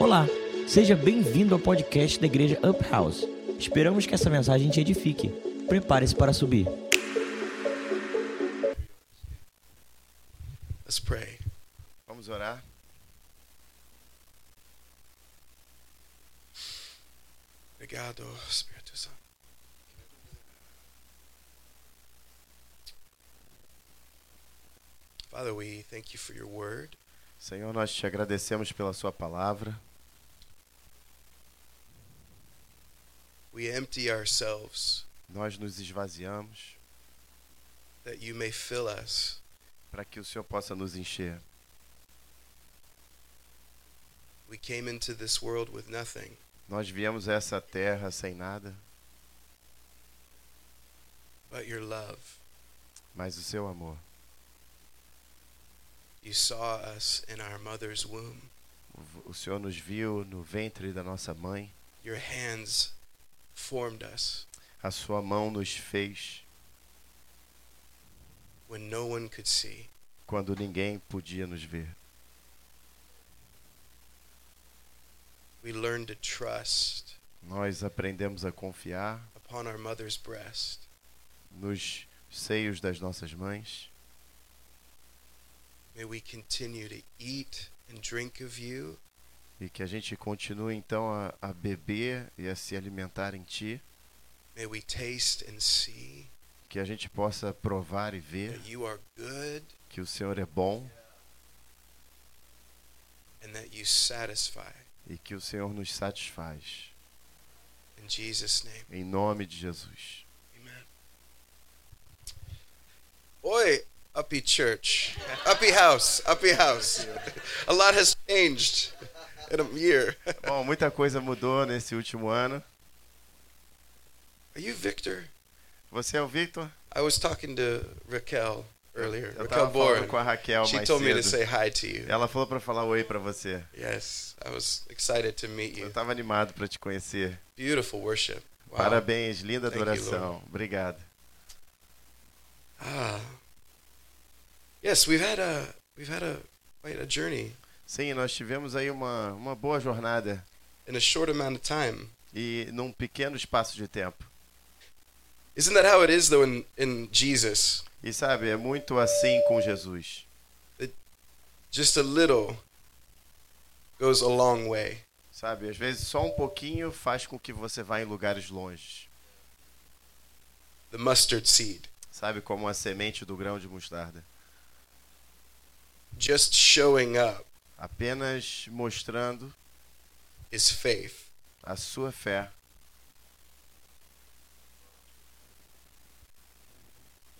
Olá, seja bem-vindo ao podcast da Igreja Up House. Esperamos que essa mensagem te edifique. Prepare-se para subir. Let's pray. Vamos orar. Obrigado, Espírito Santo. Father, we thank you for your word. Senhor, nós te agradecemos pela sua palavra. We empty ourselves Nós nos esvaziamos that you may fill us. para que o Senhor possa nos encher. We came into this world with nothing, Nós viemos a essa terra sem nada, but your love. mas o seu amor. You saw us in our mother's womb. O- O Senhor nos viu no ventre da nossa mãe. Your hands formed us A sua mão nos fez when no one could see. quando ninguém podia nos ver. We learned to trust Nós aprendemos a confiar upon our mother's breast. nos seios das nossas mães. May we continue to eat and drink of you E que a gente continue então a, a beber e a se alimentar em Ti. May we taste and see Que a gente possa provar e ver that you are good que o Senhor é bom and that you satisfy. e que o Senhor nos satisfaz. In Jesus' name. Em nome de Jesus. Amen. Oi, Uppy Church. Uppy House. Uppy House. A lot has changed in a year. Bom, muita coisa mudou nesse último ano. Are you Victor? Você é o Victor? I was talking to Raquel earlier. Eu Raquel falando com a Raquel She mais told me to cedo. say hi to you. Ela falou para falar oi para você. Yes, I was excited to meet Eu you. tava animado para te conhecer. Beautiful worship. Wow. Parabéns, linda Thank you, adoração. Obrigado. Ah. Yes, we've had a we've had a quite a journey Sim, nós tivemos aí uma, uma boa jornada in a short amount of time. e num pequeno espaço de tempo. Isn't that how it is though in, in Jesus? E sabe, é muito assim com Jesus. Just a little goes a long way. Sabe, às vezes só um pouquinho faz com que você vá em lugares longe. The mustard seed. Sabe, como a semente do grão de mostarda. Just showing up Apenas mostrando is faith. a sua fé.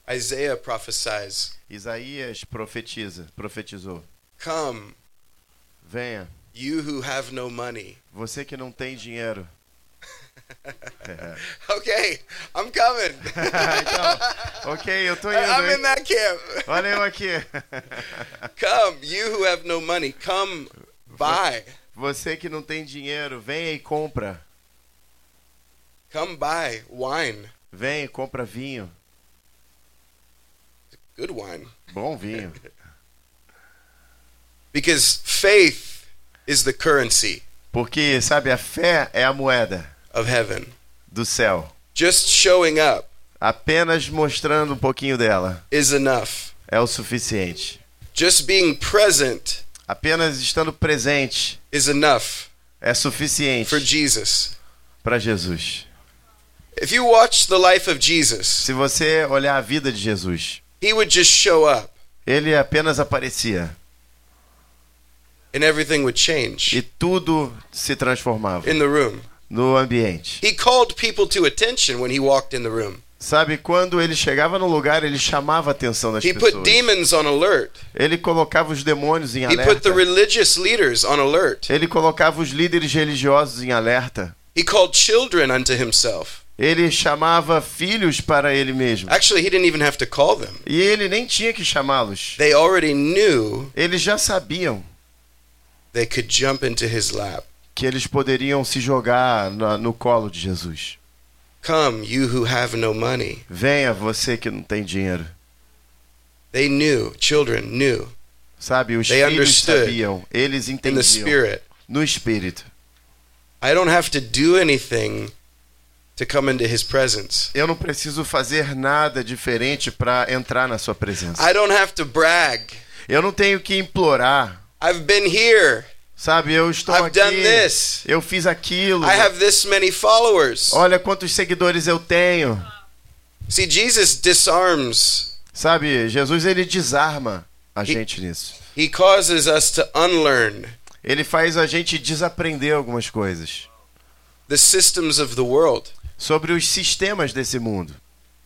Isaiah prophesies, Isaías profetiza, profetizou. "Come, Venha, you who have no money." você que não tem dinheiro. Okay, I'm coming. então, ok, eu tô indo. I'm in that camp. Olha eu aqui. Come, you who have no money, come buy. Você que não tem dinheiro, venha e compra. Come buy wine. Vem e compra vinho. Good wine. Bom vinho. Because faith is the currency Porque, sabe, a fé é a moeda of heaven. do céu. Just showing up Apenas mostrando um pouquinho dela is enough. é o suficiente. Just being present Apenas estando presente is enough é suficiente for Jesus. para Jesus. If you watch the life of Jesus, Se você olhar a vida de Jesus, he would just show up ele apenas aparecia and everything would change e tudo se transformava in the room. No ambiente. He called people to attention when he walked in the room. Sabe, quando ele chegava no lugar, ele chamava a atenção das He put pessoas. demons on alert. Ele colocava os demônios em He put the alerta. religious leaders on alert. Ele colocava os líderes religiosos em alerta. He called children unto himself. Ele chamava filhos para ele mesmo. Actually, he didn't even have to call them. E ele nem tinha que chamá-los. They already knew Eles já sabiam they could jump into his lap. Que eles poderiam se jogar na- no colo de Jesus. Come, you who have no money. Venha você que não tem dinheiro. They knew, children knew Sabe, os They filhos sabiam, eles in the entendiam spirit no espírito. I don't have to do anything to come into his presence. Eu não preciso fazer nada diferente para entrar na sua presença. I don't have to brag. Eu não tenho que implorar. I've been here. Sabe, eu estou I've aqui. Eu fiz aquilo. I have this many followers. Olha quantos seguidores eu tenho. See, Jesus disarms. Sabe, Jesus ele desarma a gente nisso. He causes us to unlearn Ele faz a gente desaprender algumas coisas the systems of the world. sobre os sistemas desse mundo.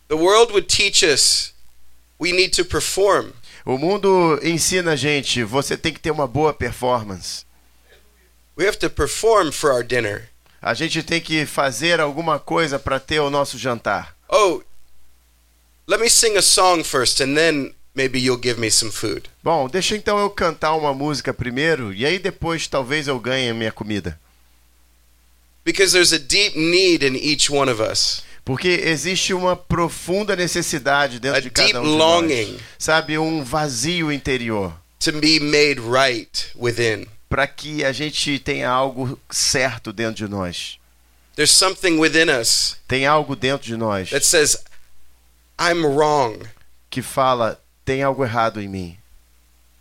The world would teach us we need to perform. O mundo ensina a gente, você tem que ter uma boa performance. We have to perform for our dinner. A gente tem que fazer alguma coisa para ter o nosso jantar. Oh, let me sing a song first and then maybe you'll give me some food. Bom, deixa então eu cantar uma música primeiro e aí depois talvez eu ganhe minha comida. Because there's a deep need in each one of us. Porque existe uma profunda necessidade dentro A de cada um de nós. Sabe, um vazio interior to be made right within. Para que a gente tenha algo certo dentro de nós. There's something within us Tem algo dentro de nós that says, I'm wrong que fala tem algo errado em mim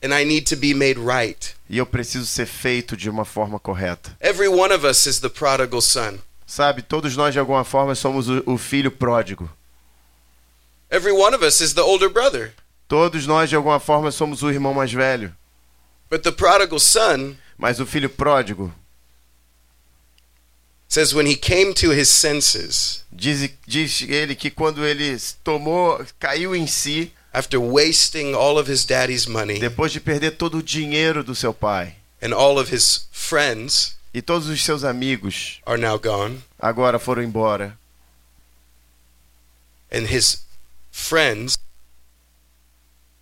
and I need to be made right. e eu preciso ser feito de uma forma correta. Every one of us is the prodigal son. Sabe, todos nós de alguma forma somos o, filho pródigo. Every one of us is the older brother. Todos nós de alguma forma somos o irmão mais velho. But the prodigal son Mas o filho pródigo says when he came to his senses diz, diz ele que quando ele tomou, caiu em si, after wasting all of his daddy's money depois de perder todo o dinheiro do seu pai and all of his friends e todos os seus amigos are now gone agora foram embora and his friends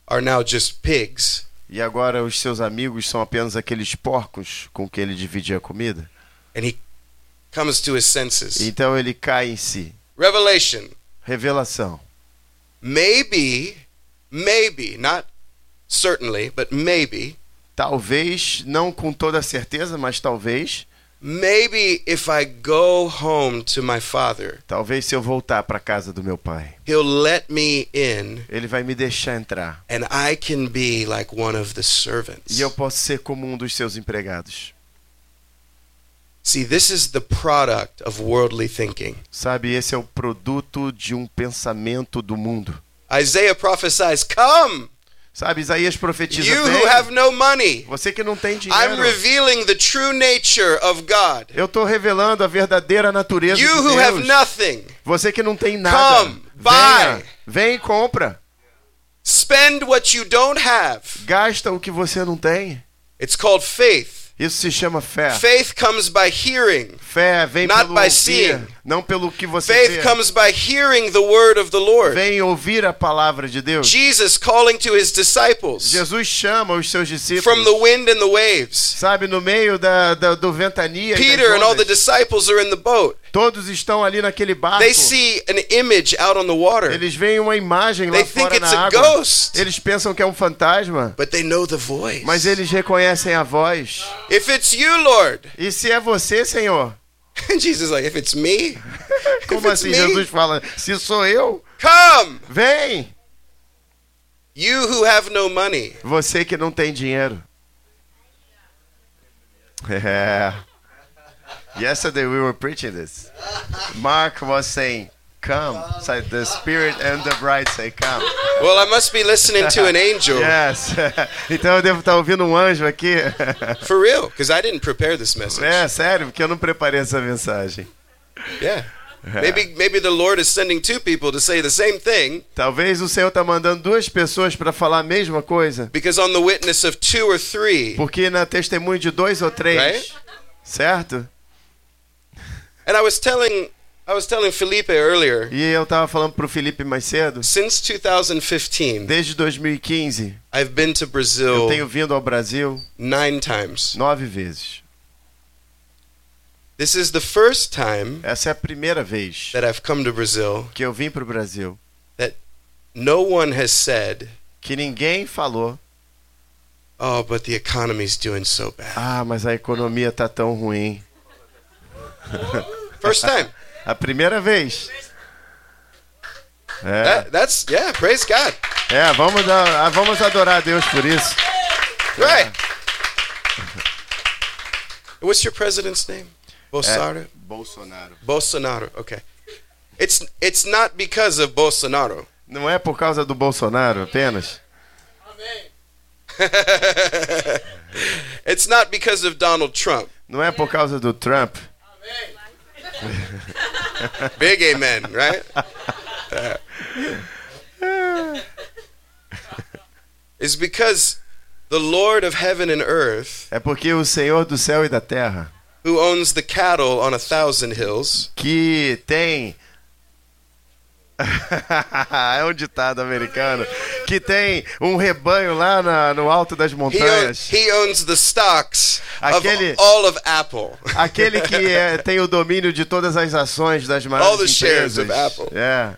are now just pigs. E agora os seus amigos são apenas aqueles porcos com que ele dividia a comida. And he comes to his senses. Então ele cai em si. Revelation. Revelação. Maybe, maybe, not certainly, but maybe, Talvez, não com toda certeza, mas talvez, maybe if I go home to my father, talvez se eu voltar para casa do meu pai, he'll let me in ele vai me deixar entrar and I can be like one of the servants. e eu posso ser como um dos seus empregados. See, this is the product of worldly thinking. Sabe, esse é o produto de um pensamento do mundo. Isaiah prophesies, Come, Sabe, Isaías profetiza you "Vem, who have no money. você que não tem I'm dinheiro. revealing the true nature of God. Eu estou revelando a verdadeira natureza You de who have Deus. nothing, Você que não tem nada. Come, venha, buy. vem e compra. spend what you don't have. Gasta o que você não tem. It's called faith. Isso se chama fé. Faith comes by hearing. Fé vem Not pelo by ouvir, seeing. Não pelo que você Faith vê. comes by hearing the word of the Lord. Vem ouvir a palavra de Deus. Jesus calling to his disciples Jesus chama os seus discípulos. from the wind and the waves. Sabe, no meio da, da- do ventania Peter and all the disciples are in the boat. todos estão ali naquele barco. They see an image out on the water, Eles veem uma imagem lá They think fora it's na a água. ghost. Eles pensam que é um fantasma, but they know the voice. mas eles reconhecem a voz. If it's you, Lord. E se é você, Senhor? Jesus like, if it's me, Como it's assim me, Jesus fala? Se sou eu, come. vem. You who have no money. Você que não tem dinheiro. É. Yesterday we were preaching this. Mark was saying, "Come." So the Spirit and the bride say, "Come." Well, I must be listening to an angel. Yes. então eu devo estar ouvindo um anjo aqui. For real, because I didn't prepare this message. É sério, porque eu não preparei essa mensagem. Yeah. Maybe maybe the Lord is sending two people to say the same thing Talvez o Senhor está mandando duas pessoas para falar a mesma coisa, because on the witness of two or three. porque na testemunho de dois ou três, Right? certo? And I was telling I was telling Felipe earlier, E eu tava falando pro Felipe mais cedo, since 2015, desde 2015 I've been to eu Brazil tenho vindo ao Brasil nine times. nove vezes. This is the first time Essa é a primeira vez that I've come to Brazil que eu vim pro Brasil no one has said, que ninguém falou, Oh, but the economy's doing so bad. Ah, mas a economia tá tão ruim. First time. A primeira vez. É, That, that's yeah. Praise God. é vamos, dar, ah, vamos adorar a Deus por isso. Right. What's your president's name? Bolsonaro. Bolsonaro. Bolsonaro. Okay. It's it's not because of Bolsonaro. Não é por causa do Bolsonaro apenas. it's not because of Donald Trump. Não é por causa do Trump. Big amen, right? it's because the Lord of heaven and earth, É porque o Senhor do céu e da terra, who owns the cattle on a thousand hills, que tem. é um ditado americano. Que tem um rebanho lá na- no alto das he, own- montanhas. he owns the stocks of Aquele- all of Apple. Aquele que é- tem o domínio de todas as ações das All maiores the shares empresas. of Apple. É.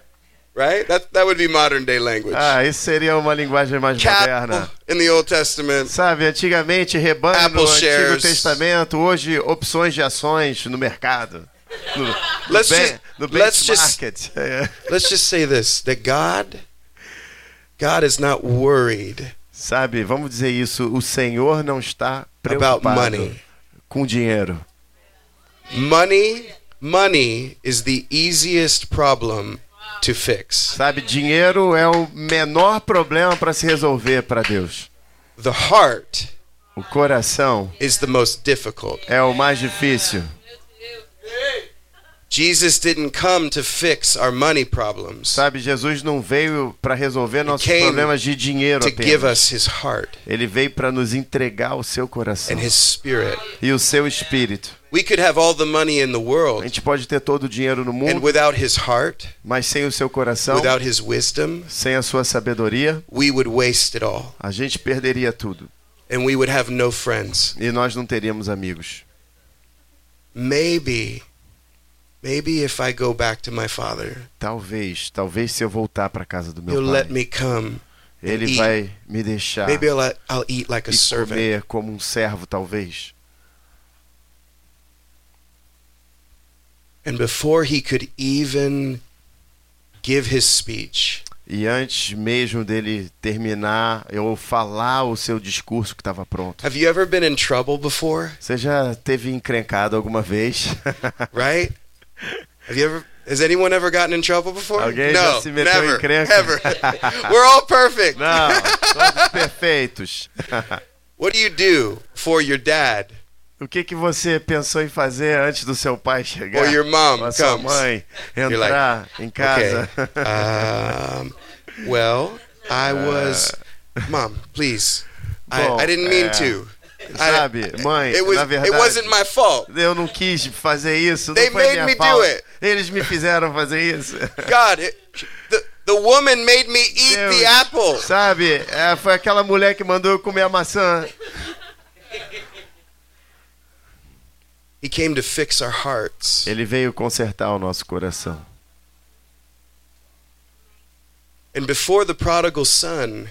Right? That that would be modern day language. Ah, isso seria uma linguagem mais moderna. in the Old Testament. Sabe, antigamente rebanho Apple no Antigo shares. Testamento, hoje opções de ações no mercado. No, no, Let's ben- just- no let's just-. Let's just say this: that God, God is not worried Sabe, vamos dizer isso, o Senhor não está about preocupado money. com dinheiro. Money, money is the easiest problem to fix. Sabe, dinheiro é o menor problema para se resolver para Deus. The heart O coração is the most difficult. é o mais difícil. Jesus didn't come to fix our money problems, Sabe, Jesus não veio para resolver nossos problemas de dinheiro to give apenas. us his heart Ele veio para nos entregar o seu coração and his spirit. e o seu espírito. We could have all the money in the A world, gente pode ter todo o dinheiro no and mundo, without his heart, mas sem o seu coração, without his wisdom, sem a sua sabedoria, we would waste it all. a gente perderia tudo And we would have no friends. e nós não teríamos amigos. Maybe, maybe if I go back to my father, Talvez, talvez se eu voltar para casa do meu he'll let pai, me come. ele eat. vai me deixar Maybe I'll, I'll eat like a e servant. comer como um servo, talvez. And before he could even give his speech, E antes mesmo dele terminar ou falar o seu discurso que estava pronto. have you ever been in trouble before? Você já teve encrencado alguma vez? Right? Have you ever? Has anyone ever gotten in trouble before? Alguém já no, se meteu em never. We're all perfect. Não, todos perfeitos. What do you do for your dad O que que você pensou em fazer antes do seu pai chegar? or your mom Ou a sua comes? mãe entrar em casa? Okay. Um, well, I was. Mom, please. Bom, I, I didn't mean é, to. Sabe, mãe, It was. na It verdade, wasn't my fault. eu não quis fazer isso, They não foi made minha me do falta. it. Eles me fizeram fazer isso. God, it, the the woman made me eat Deus, the apple. Sabe, é, foi aquela mulher que mandou eu comer a maçã. He came to fix our hearts. Ele veio consertar o nosso coração. And before the prodigal son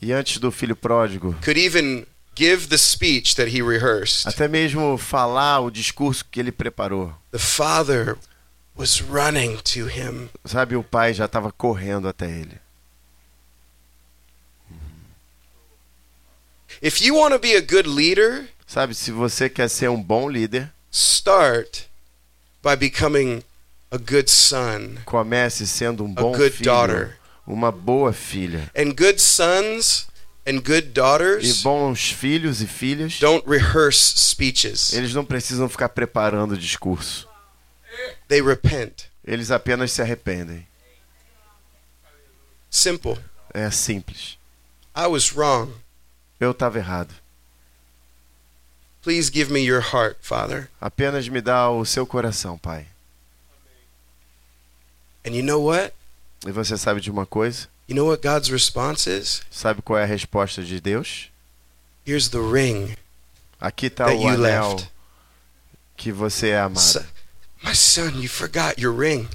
E antes do filho pródigo, could even give the speech that he rehearsed, até mesmo falar o discurso que ele preparou. the father was running to him. Sabe, o pai já estava correndo até ele. If you want to be a good leader, Sabe, se você quer ser um bom líder, start by becoming a good son, comece sendo um a bom good filho, daughter. uma boa filha. And good sons and good E daughters bons filhos e filhas, don't rehearse speeches. eles não precisam ficar preparando discurso. They repent. Eles apenas se arrependem. Simple. É simples. I was wrong. Eu estava errado. Please give me your heart, Father. Apenas me dá o seu coração, pai. And you know what? E você sabe de uma coisa? You know what God's response is? Sabe qual é a resposta de Deus? Here's the ring Aqui está o you anel left. que você é amado. So- my son, you forgot your ring.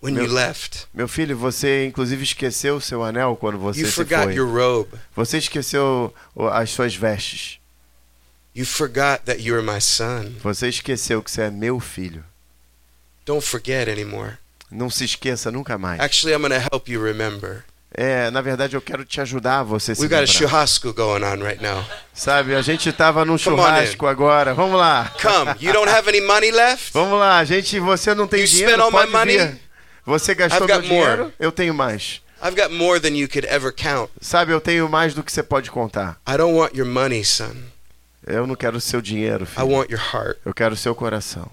when Meu- you left. Meu filho, você inclusive esqueceu o seu anel quando você You se forgot foi. your robe. Você esqueceu as suas vestes. You forgot that my son. Você esqueceu que você é meu filho. Don't forget anymore. Não se esqueça nunca mais. Actually, I'm going to help you remember. É, na verdade eu quero te ajudar a você se We've got a churrasco going on right now. Sabe, a gente tava num Come churrasco agora. Vamos lá. Come. You don't have any money left? Vamos lá, gente, você não tem You dinheiro, spent all my pode money? vir. Você gastou I've meu got more. dinheiro, eu tenho mais. I've got more than you could ever count. Sabe, eu tenho mais do que você pode contar. I don't want your money, son. Eu não quero seu dinheiro, I filho. want your heart. Eu quero seu coração.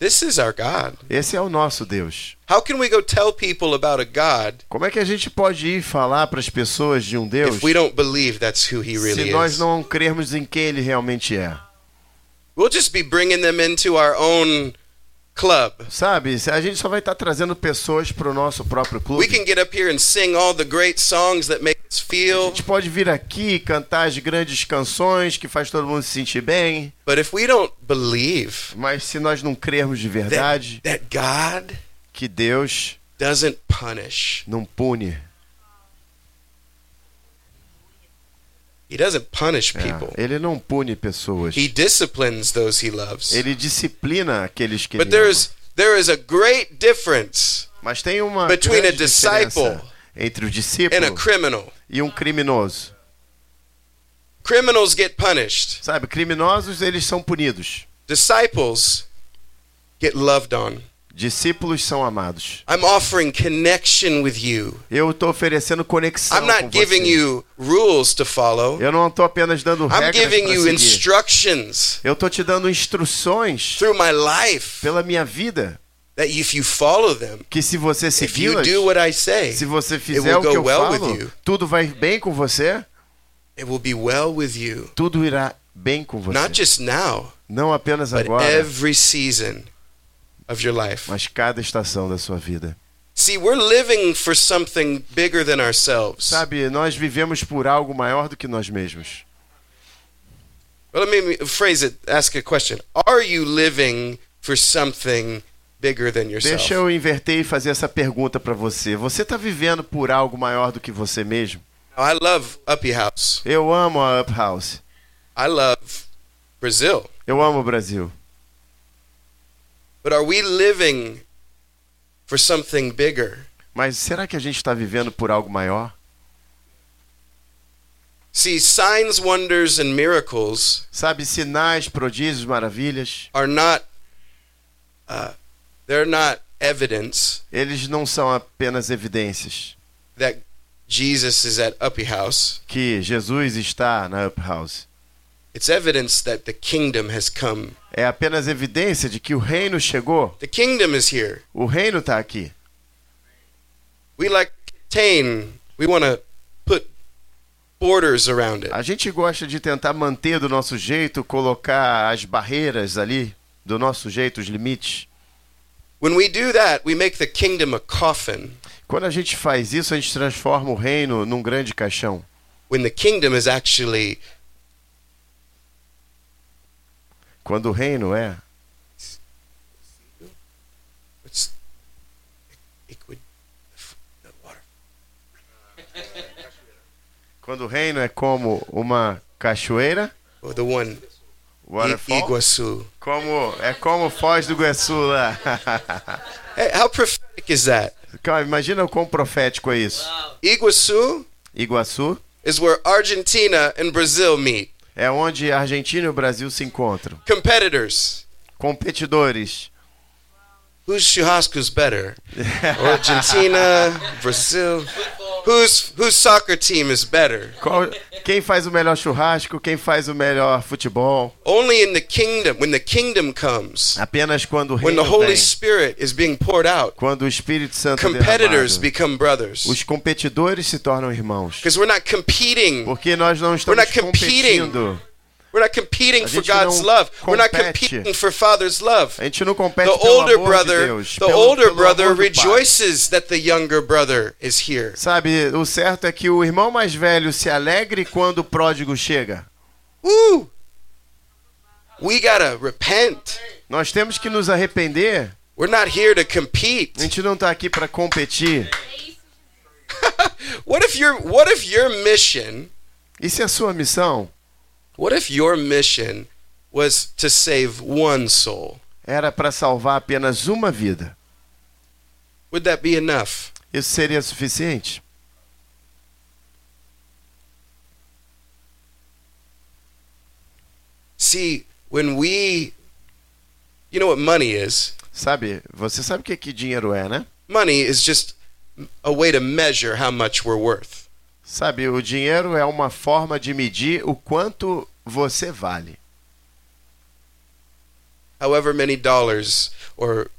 This is our God. Esse é o nosso Deus. How can we go tell people about a God Como é que a gente pode ir falar para as pessoas de um Deus if we don't believe that's who he se really nós is? não crermos em quem ele realmente é? We'll just be bringing them into our own club. Sabe, a gente só vai estar trazendo pessoas para o nosso próprio clube. We can get up here and sing all the great songs that make us A feel, gente pode vir aqui e cantar as grandes canções que faz todo mundo se sentir bem, but if we don't believe mas se nós não crermos de verdade that, that God que Deus doesn't punish, não pune, he doesn't punish é, people. ele não pune pessoas. He disciplines those he loves. Ele disciplina aqueles que But ele ama. there's there is a great difference Mas tem uma between a grande disciple diferença entre o and a discípulo criminal. e um criminoso. Criminals get punished. Sabe, criminosos eles são punidos. Disciples get loved on. Discípulos são amados. I'm offering connection with you. Eu estou oferecendo conexão I'm com not giving você. you rules to follow. Eu não estou apenas dando I'm regras giving you seguir. instructions Eu estou te dando instruções through my life pela minha vida that if you follow them, que se você if you segui-las, do what I say, se você it fizer will o que go eu well with falo, you. tudo vai bem com você, It will be well with you. tudo irá bem com você. Not just now, Não apenas but agora, every season of your life. mas cada estação da sua vida. See, we're living for something bigger than ourselves. Sabe, nós vivemos por algo maior do que nós mesmos. Well, let me phrase it, ask a question. Are you living for something bigger than yourself? Deixa eu inverter e fazer essa pergunta para você. Você está vivendo por algo maior do que você mesmo? I love Uppy House. Eu amo a Up House. I love Brazil. Eu amo o Brasil. But are we living for something bigger? Mas será que a gente está vivendo por algo maior? See, signs, wonders, and miracles Sabe, sinais, prodígios, maravilhas, are not, uh, they're not evidence eles não são apenas evidências that Jesus is at Uppy House. que Jesus está na Up House. It's evidence that the kingdom has come. É apenas evidência de que o reino chegou. The kingdom is here. O reino está aqui. We like contain, we want to put borders around it. A gente gosta de tentar manter do nosso jeito, colocar as barreiras ali, do nosso jeito, os limites. When we do that, we make the kingdom a coffin Quando a gente faz isso, a gente transforma o reino num grande caixão. when the kingdom is actually Quando o reino é quando o reino é como uma cachoeira, Or the one waterfall, Iguaçu. como é como Foz do Iguaçu lá. Hey, how prophetic is that? Cara, Imagina o quão profético é isso. Iguaçu Iguaçu is where Argentina and Brazil meet. É onde a Argentina e o Brasil se encontram. Competitors. Competidores. Whose churrasco's better? Argentina, Brazil. Whose whose soccer team is better? Qual- quem faz o melhor churrasco? Quem faz o melhor futebol? Only in the kingdom, when the kingdom comes, Apenas quando o when reino the Holy vem, Spirit is being poured out, quando o Espírito Santo é competitors become brothers. os competidores se tornam irmãos. Because we're not competing. Porque nós não We're estamos not competing. competindo. We're not competing for God's love. We're not compete. competing for Father's love. A gente não compete The older de brother, Deus. the pelo, older pelo brother rejoices that the younger brother is here. Sabe, o certo é que o irmão mais velho se alegre quando o pródigo chega. Woo! We gotta repent. Nós temos que nos arrepender. We're not here to compete. A gente não está aqui para competir. What if your what if your mission, E se a sua missão what if your mission was to save one soul? era para salvar apenas uma vida? Would that be enough? Isso seria suficiente? See, when we you know what money is? Sabe, você sabe o que, que dinheiro é, né? Money is just a way to measure how much we're worth. Sabe, o dinheiro é uma forma de medir o quanto você vale. However many dollars or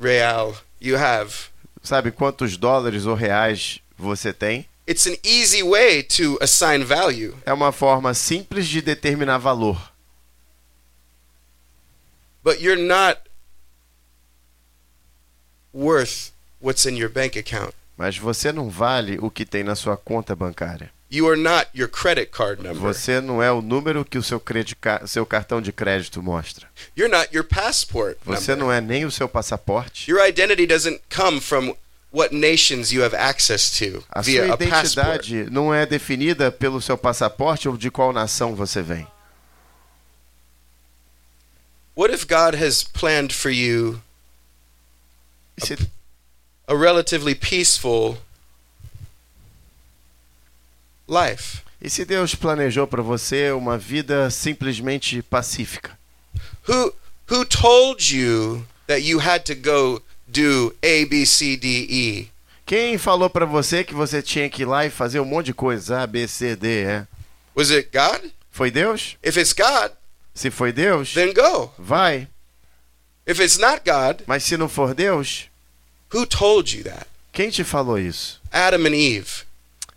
real you have. Sabe quantos dólares ou reais você tem? It's an easy way to assign value. É uma forma simples de determinar valor. But you're not worth what's in your bank account. Mas você não vale o que tem na sua conta bancária. You are not your credit card number. Você não é o número que o seu, seu cartão de crédito mostra. You're not your passport Você number. não é nem o seu passaporte. Your identity doesn't come from what nations you have access to A sua via a passport. identidade não é definida pelo seu passaporte ou de qual nação você vem. What if God has planned for you se, a relatively peaceful life? e se Deus planejou para você uma vida simplesmente pacífica? Who who told you that you had to go do A B C D E? Quem falou para você que você tinha que ir lá e fazer um monte de coisa? A, B, C, D, E. Was it God? Foi Deus? If it's God, Se foi Deus, then go. vai. If it's not God, Mas se não for Deus, who told you that? quem te falou isso? Adam and Eve.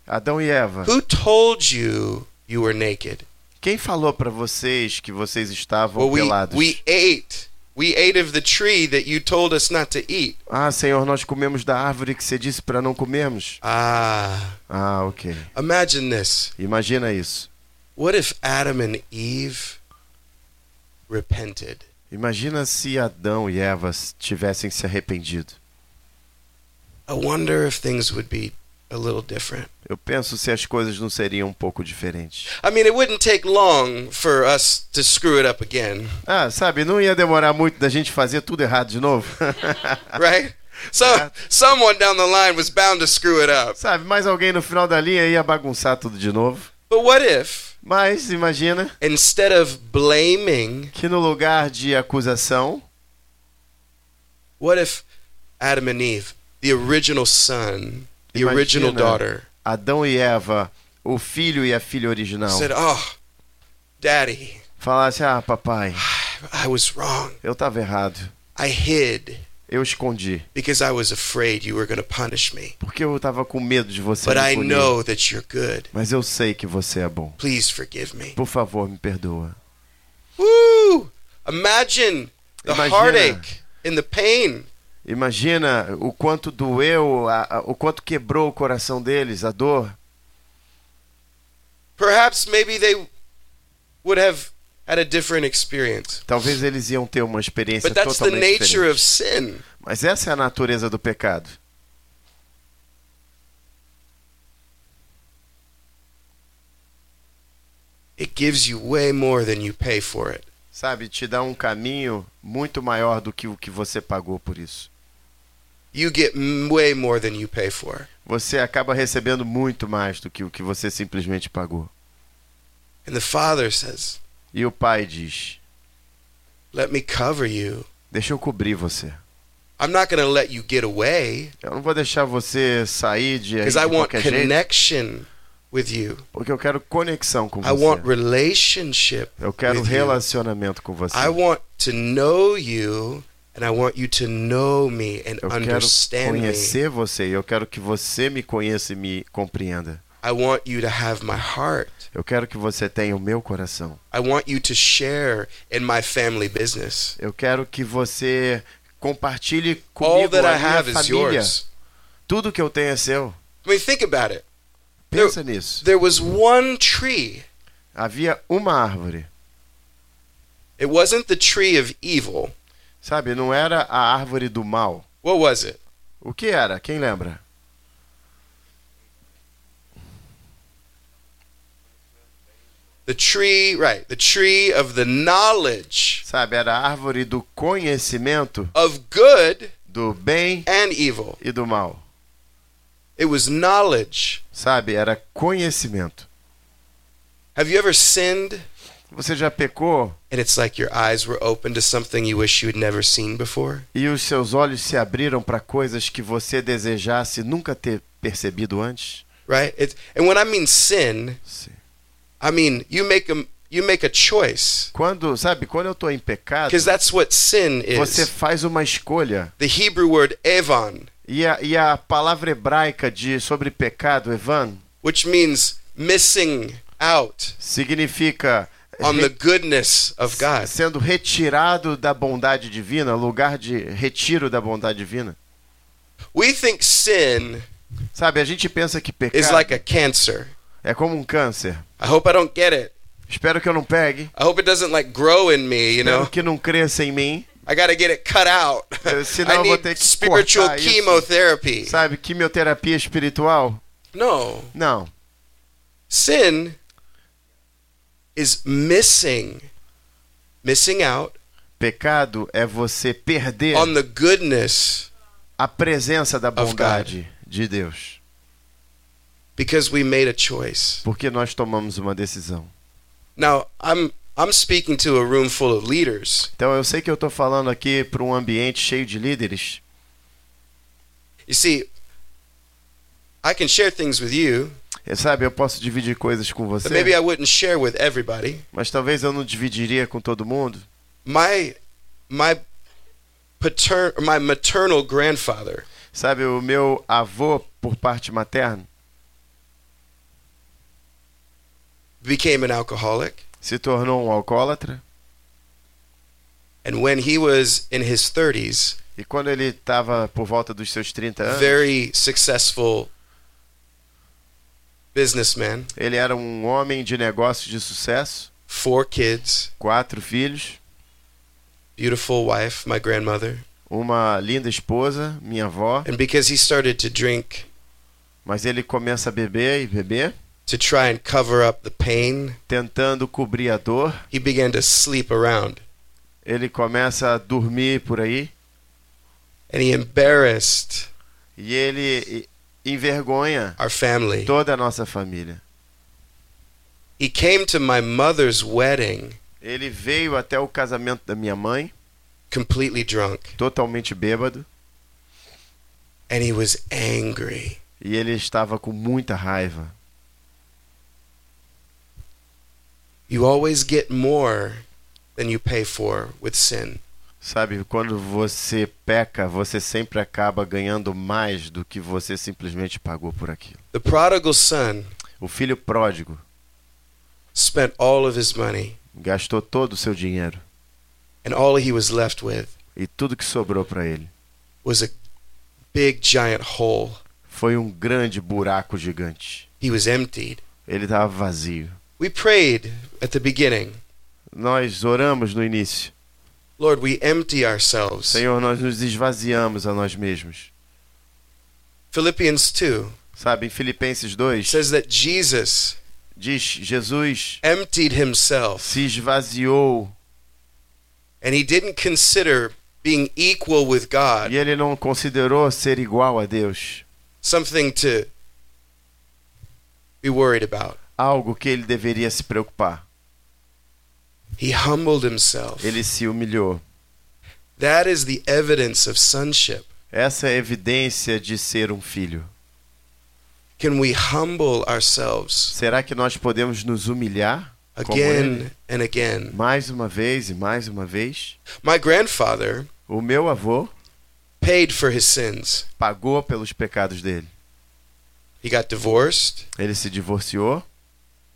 Adão e Eva. Who told you you were naked? Quem falou para vocês que vocês estavam Well, we pelados? we ate. We ate of the tree that you told us not to eat. Ah, Senhor, nós comemos da árvore que você disse para não comermos. Ah, Ah, ok. imagine this. Imagina isso. What if Adam and Eve repented? Imagina se Adão e Eva tivessem se arrependido. I wonder if things would be a little different. Eu penso se as coisas não seriam um pouco diferentes. I mean, it wouldn't take long for us to screw it up again, Ah, sabe, não ia demorar muito da gente fazer tudo errado de novo. right? So, someone down the line was bound to screw it up. sabe, mais alguém no final da linha ia bagunçar tudo de novo. But what if, Mas imagina instead of blaming, que no lugar de acusação, what if Adam and Eve, the original son, the Imagina. original daughter, Adão e Eva, o filho e a filha original, said, Oh, daddy, falassem: Ah, papai, I was wrong. eu estava errado. I hid Eu escondi. because I was afraid you were going to punish me. Porque eu estava com medo de você But me I punir. know that you're good. Mas eu sei que você é bom. Please forgive me. Por favor, me perdoa. Woo! Imagine the Imagina. heartache and the pain. Imagina o quanto doeu, a- a- o quanto quebrou o coração deles, a dor. Perhaps maybe they would have had a different experience. Talvez eles iam ter uma experiência But that's the totalmente nature diferente. of sin. Mas essa é a natureza do pecado. It gives you way more than you pay for it. Sabe, te dá um caminho muito maior do que o que você pagou por isso. You get way more than you pay for. Você acaba recebendo muito mais do que o que você simplesmente pagou. And the Father says, E o pai diz: Let me cover you. Deixa eu cobrir você. I'm not going to let you get away Eu não vou deixar você sair de aí because I de want qualquer jeito, connection with you. porque eu quero conexão com I want você. relationship Eu quero with you. relacionamento com você. I want to know you and I want you to know me and Eu quero understand me. conhecer você e eu quero que você me conheça e me compreenda. I want you to have my heart. Eu quero que você tenha o meu coração. I want you to share in my family business. Eu quero que você compartilhe All comigo that a I minha família. yours. Tudo que eu tenho é seu. I mean, think about it. Pensa nisso. There was one tree. Havia uma árvore. It wasn't the tree of evil. Sabe, não era a árvore do mal. What was it? O que era? Quem lembra? The tree, right, the tree of the knowledge Sabe, era a árvore do conhecimento of good do bem and evil. e do mal. It was knowledge. Sabe, era conhecimento. Have you ever sinned Você já pecou and it's like your eyes were open to something you wish you had never seen before? e os seus olhos se abriram para coisas que você desejasse nunca ter percebido antes? Right? It's, and when I mean sin, Sim. I mean you make a you make a choice Quando, sabe, quando eu estou em pecado, because that's what sin você is. faz uma escolha. The Hebrew word evan, E a, e a palavra hebraica de sobre pecado, Evan, which means missing out significa on the goodness of God. sendo retirado da bondade divina, lugar de retiro da bondade divina. We think sin Sabe, a gente pensa que is pecado like a cancer. é como um câncer. I hope I don't get it. Espero que eu não pegue. I hope it doesn't like grow in me, you Espero know. que não cresça em mim. I got to get it cut out. Eh, senão I eu vou need ter que spiritual isso. chemotherapy. Sabe, quimioterapia espiritual? No. Não. Sin is missing missing out Pecado é você perder on the goodness a presença da bondade de Deus. because we made a choice. Porque nós tomamos uma decisão. Now, I'm I'm speaking to a room full of leaders. Então eu sei que eu estou falando aqui para um ambiente cheio de líderes. You see, I can share things with you sabe, eu posso dividir coisas com that maybe você, I wouldn't share with everybody. mas talvez eu não dividiria com todo mundo. My my patern my maternal grandfather Sabe, o meu avô, por parte materna, became an alcoholic, se tornou um alcoólatra. and when he was in his 30s, E quando ele estava por volta dos seus 30 anos, very successful businessman, ele era um homem de negócios de sucesso, four kids, quatro filhos, beautiful wife, my grandmother. uma linda esposa, minha avó, And because he started to drink mas ele começa a beber e beber, to try and cover up the pain, tentando cobrir a dor. he began to sleep around. Ele começa a dormir por aí. And he embarrassed e ele envergonha our family. toda a nossa família. He came to my mother's wedding Ele veio até o casamento da minha mãe, completely drunk, totalmente bêbado, and he was angry. e ele estava com muita raiva. You always get more than you pay for with sin. Sabe, quando você peca, você sempre acaba ganhando mais do que você simplesmente pagou por aquilo. The prodigal son O filho pródigo spent all of his money, gastou todo o seu dinheiro and all he was left with e tudo que sobrou para ele was a big giant hole. foi um grande buraco gigante. He was emptied. Ele estava vazio. We prayed at the beginning, Nós oramos no início. Lord, we empty ourselves. Senhor, nós nos esvaziamos a nós mesmos. Philippians 2 Sabe, em Filipenses 2 says that Jesus diz: Jesus emptied himself se esvaziou and he didn't consider being equal with God e ele não considerou ser igual a Deus something to be worried about. algo que ele deveria se preocupar. He humbled himself. Ele se humilhou. That is the evidence of sonship. Essa é a evidência de ser um filho. Can we humble ourselves Será que nós podemos nos humilhar again and again? mais uma vez e mais uma vez? My grandfather O meu avô paid for his sins. pagou pelos pecados dele. He got divorced. Ele se divorciou,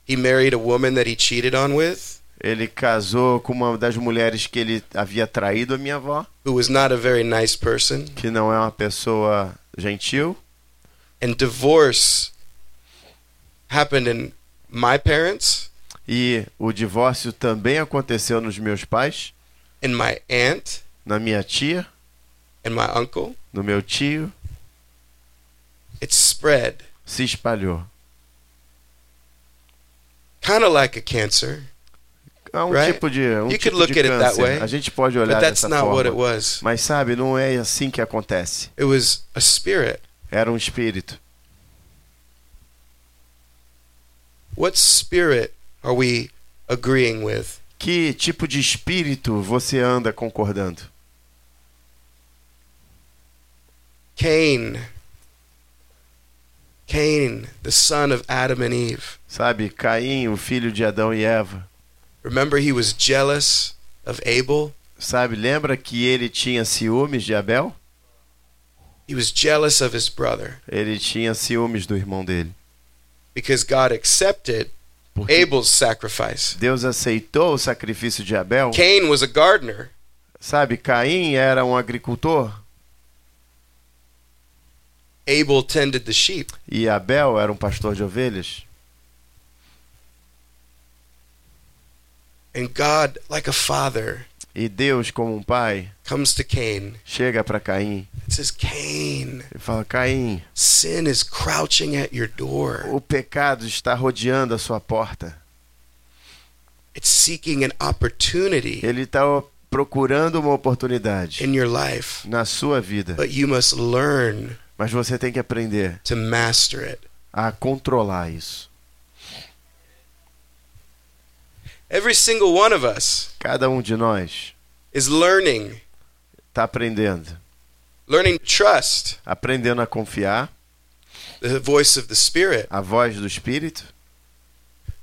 He married a woman that he cheated on with, ele casou com uma das mulheres que ele havia traído a minha avó, who was not a very nice person. que não é uma pessoa gentil. And divorce happened in my parents, E o divórcio também aconteceu nos meus pais, in my aunt, na minha tia, and my uncle, no meu tio, it spread se espalhou. kind of like a cancer, É um Right? tipo de um You tipo look de at it that câncer. way, A gente pode olhar but that's dessa not what it forma. was. Mas sabe, não é assim que acontece. It was a spirit. Era um espírito. What spirit are we agreeing with? Que tipo de espírito você anda concordando? Cain. Cain, the son of Adam and Eve. Sabe, Caim, o filho de Adão e Eva. Remember, he was jealous of Abel. Sabe, lembra que ele tinha ciúmes de Abel? He was jealous of his brother Ele tinha ciúmes do irmão dele. because God accepted Porque Abel's sacrifice. Deus aceitou o sacrifício de Abel. Cain was a gardener. Sabe, Caim era um agricultor Abel tended the sheep. e Abel era um pastor de ovelhas. And God, like a father, E Deus, como um pai, comes to Cain chega para Caim and says, Cain, e fala: Caim, sin is crouching at your door. o pecado está rodeando a sua porta. It's seeking an opportunity Ele está procurando uma oportunidade in your life. na sua vida. But you must learn Mas você tem que aprender to master it. a controlar isso. Every single one of us Cada um de nós is learning, está aprendendo. learning to trust Aprendendo a confiar the voice of the Spirit. a voz do Espírito.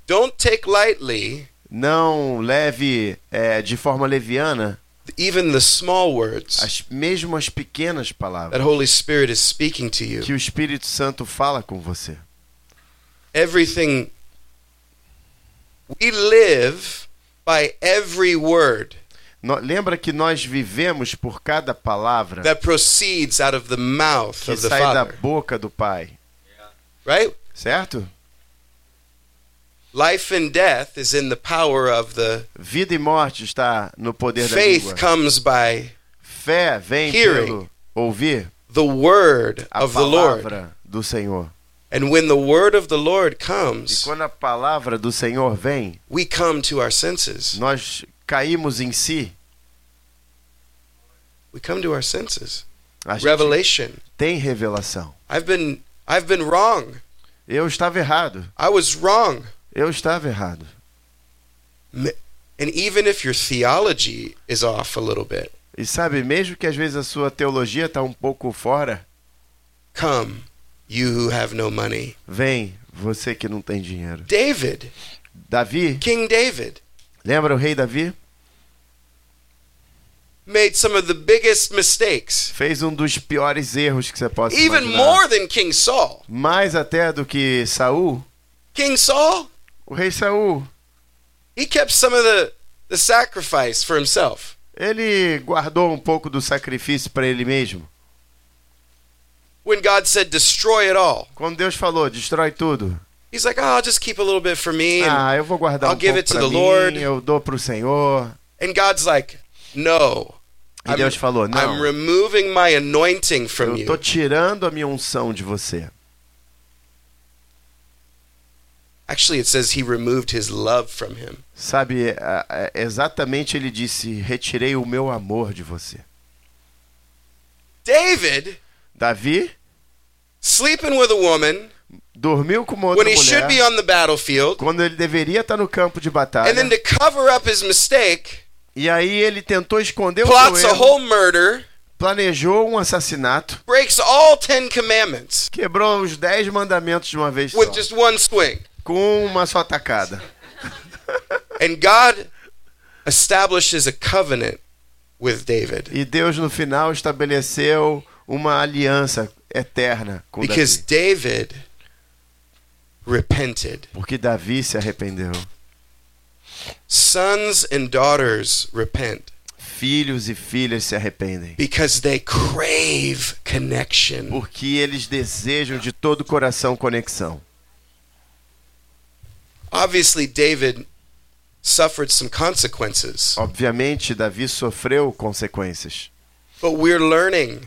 Don't take lightly Não leve é, de forma leviana even the small words as, mesmo as pequenas palavras that Holy Spirit is speaking to you. que o Espírito Santo fala com você. Everything we live by every word No- lembra que nós vivemos por cada palavra that proceeds out of the mouth que of the sai da boca do Pai, right? certo? Life and death is in the power of the Vida e morte está no poder da faith língua. comes by Fé vem Hearing. pelo ouvir the word a of the Lord. palavra do Senhor. And when the word of the Lord E comes, quando a palavra do Senhor vem, we come to our senses. nós caímos em si. We come to our senses. Revelation. tem revelação. I've been I've been wrong. Eu estava errado. I was wrong. Eu estava errado. And even if your theology is off a little bit, E sabe, mesmo que às vezes a sua teologia está um pouco fora, come, you who have no money. vem você que não tem dinheiro. David, Davi, King David, lembra o rei Davi? made some of the biggest mistakes, Fez um dos piores erros que você possa even imaginar. more than King Saul. Mais até do que Saul. King Saul, O rei Saul, he kept some of the, the sacrifice for himself. ele guardou um pouco do sacrifício para ele mesmo. When God said, destroy it all, Quando Deus falou, destrói tudo. he's like, oh, I'll just keep a little bit for me. And, Ah, eu vou guardar I'll um give pouco it to the mim, Lord. eu dou para o Senhor. and God's like, no. E I'm, Deus falou, I'm não, removing my anointing from eu estou tirando a minha unção de você. Actually, it says he removed his love from him. Sabe, exatamente ele disse, retirei o meu amor de você. David, Davi sleeping with a woman dormiu com uma outra when he should be mulher on the battlefield, quando ele deveria estar no campo de batalha. and then to cover up his mistake, E aí ele tentou esconder o seu a erro, whole murder, planejou um assassinato, breaks all Ten Commandments quebrou os dez mandamentos de uma vez só, with just one swing. com uma só tacada. And God establishes a covenant with David E Deus no final estabeleceu uma aliança eterna com because Davi, David repented. porque Davi se arrependeu. Sons and daughters repent Filhos e filhas se arrependem, because they crave connection. porque eles desejam de todo o coração conexão. Obviously, David suffered some consequences. Obviamente, Davi sofreu consequências, But we're learning.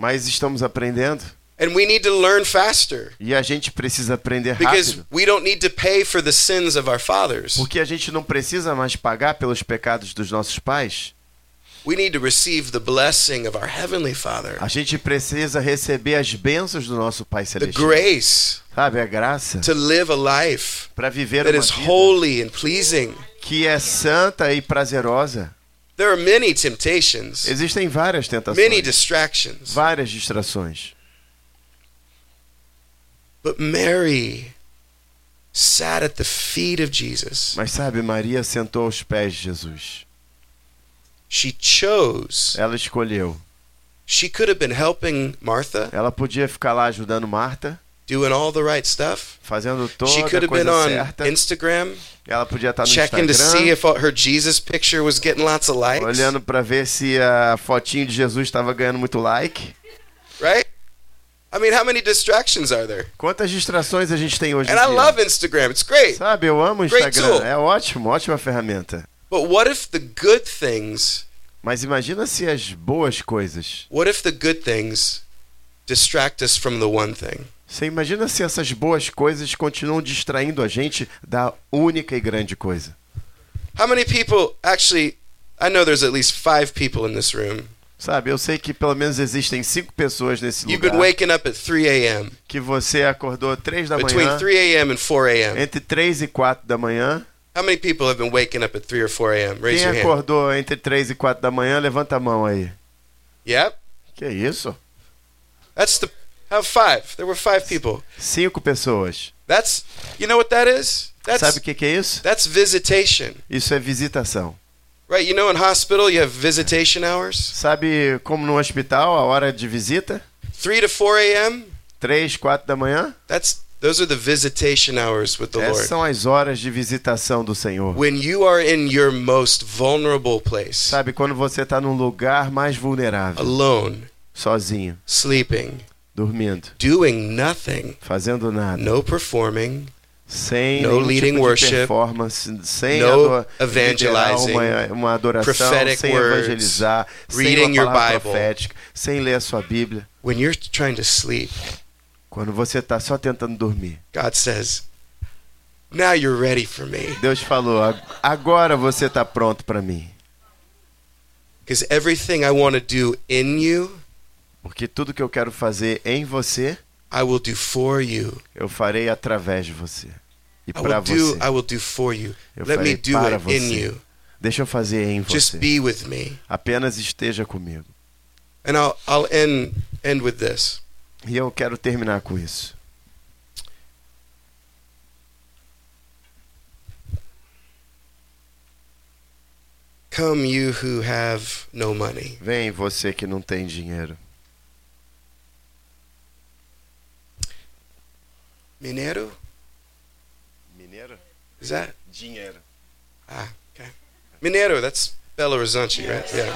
Mas estamos aprendendo And we need to learn faster. e a gente precisa aprender rápido, we don't need to pay for the sins of our fathers. porque a gente não precisa mais pagar pelos pecados dos nossos pais. We need to receive the blessing of our Heavenly Father. A gente precisa receber as bênçãos do nosso Pai The celestial, grace sabe, a graça to live a life para viver that uma is vida holy and pleasing. que é santa e prazerosa. There are many temptations, Existem várias many tentações, distractions. várias distrações. But Mary sat at the feet of Jesus. Mas sabe, Maria sentou aos pés de Jesus. She chose. Ela escolheu. She could have been helping Martha, Ela podia ficar lá ajudando Marta, doing all the right stuff. fazendo She toda could a have been on certa. Instagram, Ela podia estar no checking to see Instagram, if her Jesus picture was getting lots of likes. olhando para ver se a fotinho de Jesus estava ganhando muito like. Right? I mean, how many distractions are there? Quantas distrações a gente tem hoje em And I dia? love Instagram. It's great. Sabe, eu amo o Great Instagram. tool. É ótimo, ótima ferramenta. But what if the good things, Mas imagina se as boas coisas. what if the good things distract us from the one thing? Você imagina se essas boas coisas continuam distraindo a gente da única e grande coisa. How many people actually I know there's at least 5 people in this room. Sabe, eu sei que pelo menos existem cinco pessoas nesse You've lugar been waking up at 3 a.m. que você acordou três da Between manhã, 3 a.m. and 4 a.m. entre três e quatro da manhã. How many people have been waking up at 3 or 4 a.m.? Raise Quem your hand. acordou entre três e quatro da manhã, levanta a mão aí. Yep. Que isso? That's the how five. There were five people. Cinco pessoas. That's you know what that is? That's Sabe o que, que é isso? that's visitation. Isso é visitação. Right? You know in hospital you have visitation hours? Sabe como no hospital, a hora de visita? 3 to 4 a.m. Três, quatro da manhã? That's those are the visitation hours with the Essas Lord. são as horas de visitação do Senhor. When you are in your most vulnerable place, Sabe, quando você está num lugar mais vulnerável, alone, sozinho, sleeping, dormindo, doing nothing, fazendo nada, no performing, sem No leading tipo worship, performance, sem no evangelizing, uma, uma adoração, prophetic sem words, evangelizar, sem reading uma your palavra Bible. profética, sem ler a sua Bíblia. when you're trying to sleep, Quando você está só tentando dormir. God says, "Now you're ready for me." Deus falou, "Ag- agora você está pronto para mim. Because everything I want to do in you, Porque tudo que eu quero fazer em você, I will do for you. eu farei através de você. E para do você. I will do for you. Eu Let me farei do para it in você. you. Deixa eu fazer em Just você. be with me. Apenas esteja comigo. And I'll I'll end end with this. E eu quero terminar com isso. Come you who have no money. Vem você que não tem dinheiro. Mineiro? Mineiro? Is that? Dinheiro. Ah, okay. Mineiro, that's Belo Horizonte, right? Yeah.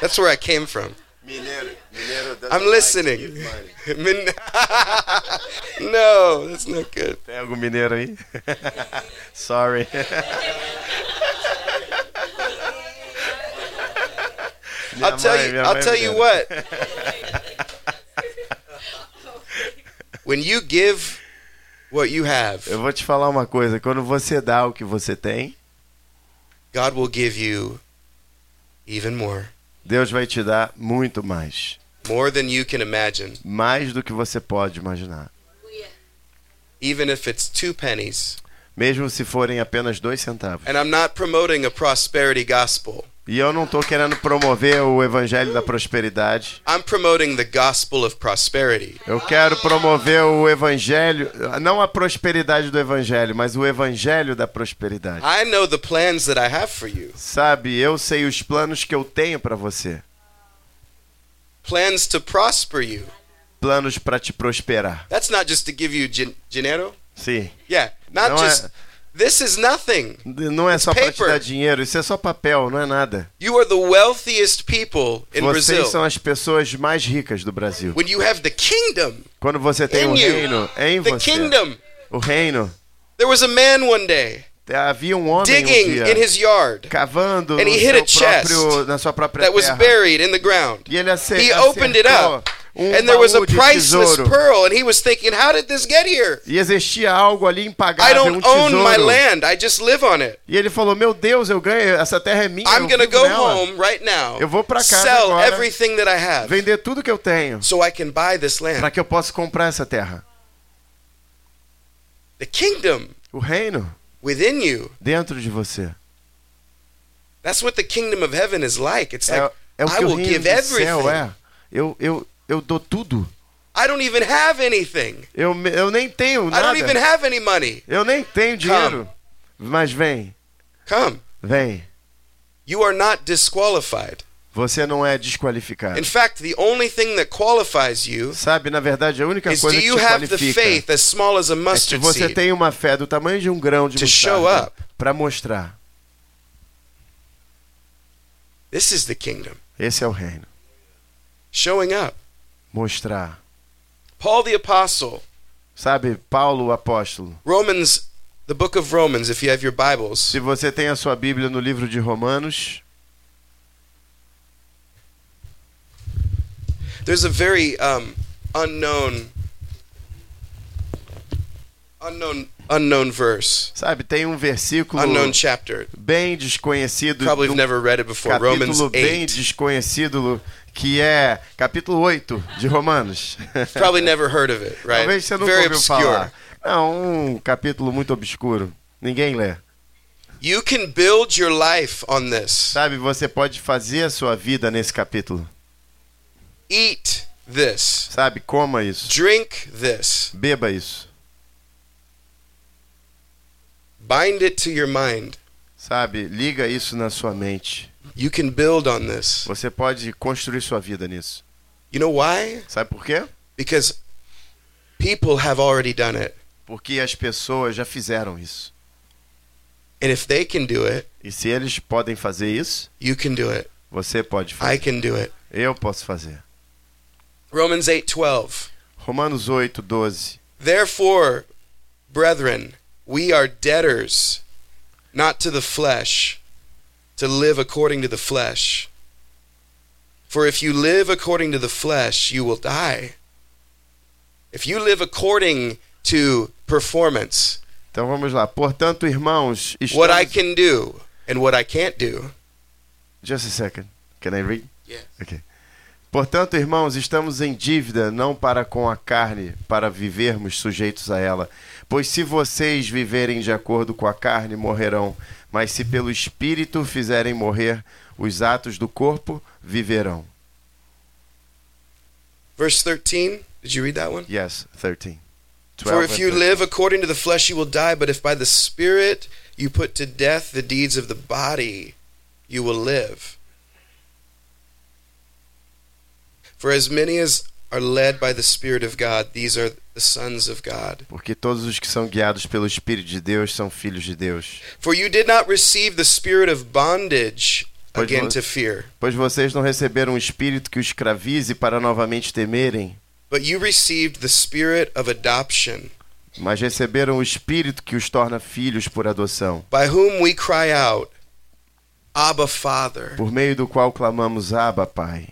That's where I came from. Mineiro. Mineiro I'm listening. Min- no, that's not good. Tem algum mineiro aí? Sorry. I'll tell you I'll tell you what. When you give what you have, Eu vou te falar uma coisa. Quando você dá o que você tem, God will give you even more. Deus vai te dar muito mais. More than you can imagine. Mais do que você pode imaginar. Even if it's two pennies. Mesmo se forem apenas dois centavos. And I'm not promoting a prosperity gospel. E eu não estou querendo promover o evangelho da prosperidade. I'm promoting the gospel of prosperity. Eu quero promover o evangelho, não a prosperidade do evangelho, mas o evangelho da prosperidade. I know the plans that I have for you. Sabe, eu sei os planos que eu tenho para você. Plans to prosper you. Planos para te prosperar. That's not just to give you din- dinero. Sim. Yeah, not Não é- just. This is nothing. Não é só para te dar dinheiro, isso é só papel, não é nada. You are the wealthiest people in Vocês Brazil. são as pessoas mais ricas do Brasil. When you have the kingdom Quando você tem o you, reino em the você, kingdom. o reino. There was a man one day. Havia um homem um digging dia in his yard cavando and he hit a próprio, chest na sua própria that was terra. buried in the ground. E ele ace- He opened it acertou up, um and there was a priceless tesouro. pearl, and he was thinking, How did this get here? E existia algo ali I impagável, um don't own my land, I just live on it. E ele falou: Meu Deus, eu ganho, essa terra é minha. I'm eu gonna go nela. home right now, Eu vou pra casa sell agora. everything that I have, Vender tudo que eu tenho so I can buy this para land. que eu possa comprar essa terra. The kingdom O reino within you. dentro de você. That's what the kingdom of heaven is like. It's É, like, é o I will give do céu everything. é. Eu, eu, eu dou tudo. I don't even have anything. Eu, eu nem tenho I don't even nada. have any money. Eu nem tenho dinheiro. Mas vem, Come. vem. You are not disqualified. Você não é desqualificado. In fact, the only thing that qualifies you Sabe, na verdade, a única coisa que te qualifica faith as small as a é que você tem uma fé do tamanho de um grão de mostarda para mostrar. This is the kingdom. Esse é o reino. Showing up. Mostrar. Paul the apostle, Sabe, Paulo o apóstolo. Romans, the book of Romans, if you have your Bibles, Se você tem a sua Bíblia no livro de Romanos, there's a very um, unknown, unknown, unknown verse, sabe, tem um versículo unknown chapter. bem desconhecido, Probably um never read it before. Romans capítulo bem 8. desconhecido, que é capítulo 8 de Romanos. Probably never heard of it, right? Talvez você nunca Very ouviu obscure. falar. Não, um capítulo muito obscuro. Ninguém lê. You can build your life on this. Sabe, você pode fazer a sua vida nesse capítulo. Eat this. Sabe, coma isso. Drink this. Beba isso. Bind it to your mind. Sabe, liga isso na sua mente. You can build on this. Você pode construir sua vida nisso. You know why? Sabe por quê? Because people have already done it. Porque as pessoas já fizeram isso. And if they can do it, E se eles podem fazer isso, you can do it. você pode I fazer. can do it. Eu posso fazer. Romans 8:12. Romanos 8, 12. Therefore, brethren, we are debtors not to the flesh to live according to the flesh. For if you live according to the flesh, you will die. If you live according to performance, Então vamos lá. Portanto, irmãos, what I estamos... can do and what I can't do. Just a second. Can I read? Yes. Ok. Portanto, irmãos, estamos em dívida não para com a carne, para vivermos sujeitos a ela. Pois se vocês viverem de acordo com a carne, morrerão. Mas se pelo Espírito fizerem morrer os atos do corpo, viverão. Verse 13, did you read that one? Yes, 13. For if you 13. live according to the flesh, you will die. But if by the Spirit you put to death the deeds of the body, you will live. For as many as are led by the Spirit of God, these are the sons of God. Porque todos os que são guiados pelo Espírito de Deus são filhos de Deus. For you did not receive the spirit of bondage Pois again to fear, Pois vocês não receberam um espírito que os escravize para novamente temerem, but you received the spirit of adoption, mas receberam o espírito que os torna filhos por adoção, by whom we cry out, Abba, Father. por meio do qual clamamos Abba, Pai.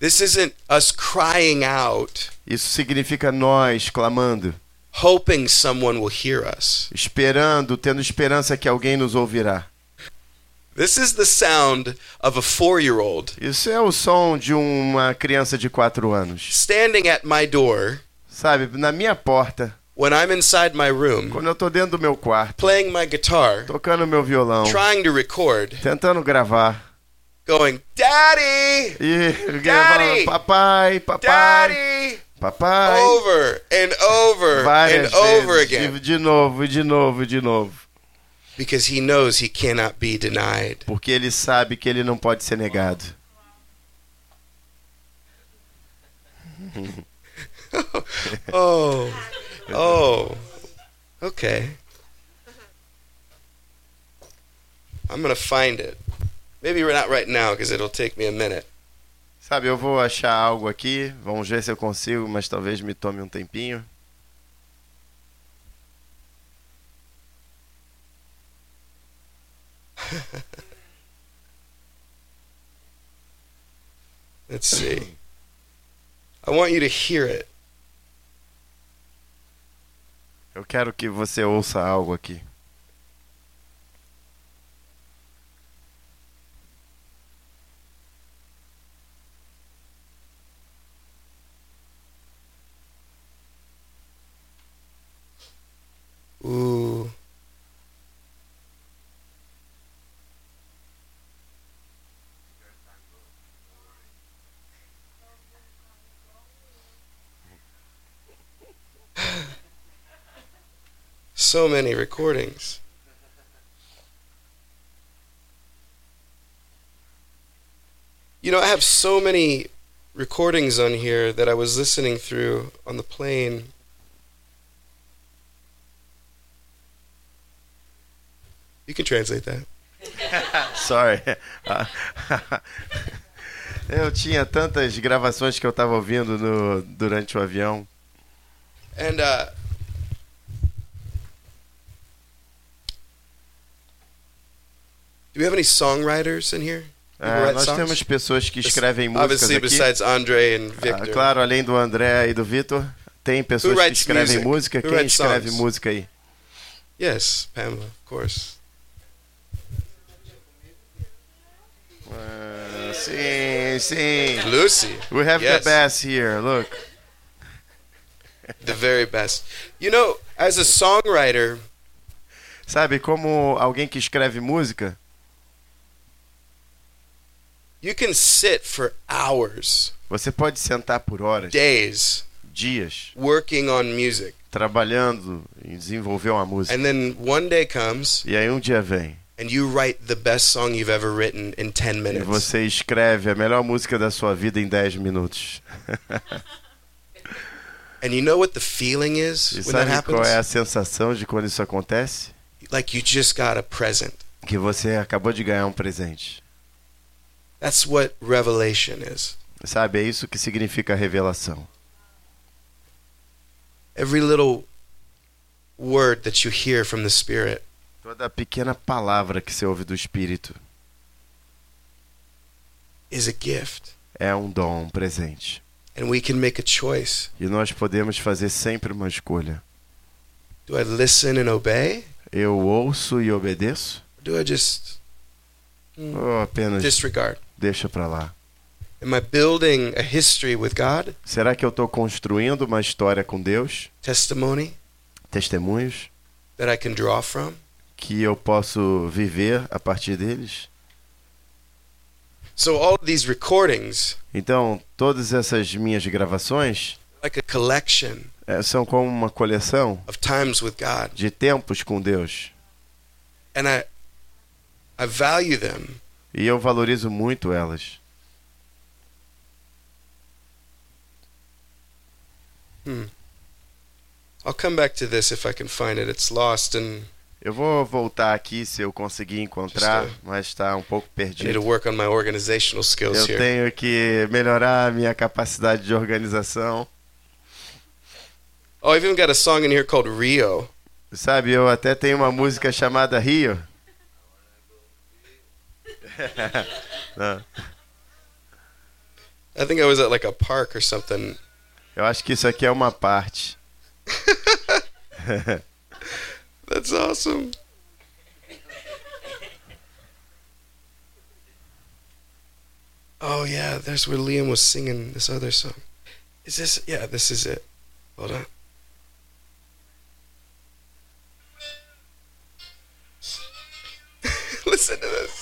This isn't us crying out, Isso significa nós clamando, hoping someone will hear us. esperando, tendo esperança que alguém nos ouvirá. This is the sound of a four year old Isso é o som de uma criança de 4 anos. standing at my door Sabe, na minha porta, when I'm inside my room, quando eu tô dentro do meu quarto, playing my guitar, tocando meu violão, trying to record, tentando gravar, going, Daddy! alguém Daddy! Uh, papai, papai, Daddy! papai, Over and over várias and over vezes, again. de, de novo, de novo, de novo. Because he knows he cannot be denied. Porque ele sabe que ele não pode ser negado. Oh. Oh. Okay. I'm going to find it. Maybe not right now, because it'll take me a minute. Sabe, eu vou achar algo aqui, vamos ver se eu consigo, mas talvez me tome um tempinho. Let's see. I want you to hear it. Eu quero que você ouça algo aqui. Ooh. so many recordings. You know, I have so many recordings on here that I was listening through on the plane. You can translate that. Sorry. Eu tinha tantas gravações que eu estava ouvindo no, durante o avião. And uh, do we have any songwriters in here? Ah, write nós songs? temos pessoas que escrevem músicas Obviously, aqui. besides Andre and Ah, Victor. claro, além do André e do Vitor, tem pessoas que escrevem music? música. Who Quem escreve songs? música aí? Yes, Pamela, of course. Ah, sim, sim. Lucy, We have Yes. the best here. Look. the very best. You know, as a songwriter, Sabe, como alguém que escreve música, you can sit for hours, você pode sentar por horas, days, dias, working on music. trabalhando em desenvolver uma música. And then one day comes E aí um dia vem and you write the best song you've ever written in 10 e minutes. você escreve a melhor música da sua vida em 10 minutos. And you know what the feeling is E when that sabe qual happens? é a sensação de quando isso acontece? Like you just got a present. Que você acabou de ganhar um presente. That's what revelation is. Sabe, é isso que significa revelação. Every little word that you hear from the Spirit Toda pequena palavra que você ouve do Espírito is a gift. é um dom, um presente. And we can make a choice. E nós podemos fazer sempre uma escolha. Do I listen and obey? Eu ouço e obedeço? Or do I just Ou apenas disregard? deixa pra lá? Am I building a history with God? Será que eu estou construindo uma história com Deus? Testimony Testemunhos that I can draw from? Que eu posso viver a partir deles? So all these recordings, Então, todas essas minhas gravações like a collection eh, são como uma coleção of times with God. de tempos com Deus. And I I value them E eu valorizo muito elas. I'll come back to this if I can find it. It's lost and Eu vou voltar aqui se eu conseguir encontrar, mas está um pouco perdido. Eu here. tenho que melhorar a minha capacidade de organização. Oh, I've even got a song in here called Rio. Sabe, eu até tenho uma música chamada Rio. Não, I think I was at like a park or something. eu acho que isso aqui é uma parte. That's awesome. Oh yeah, there's where Liam was singing this other song. Is this? Yeah, this is it. Hold on. Listen to this.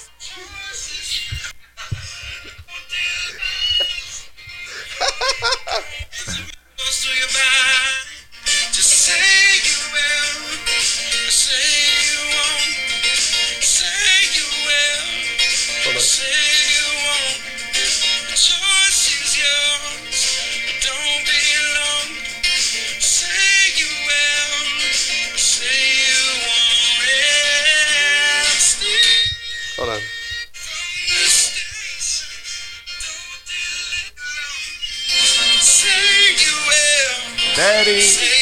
Daddy!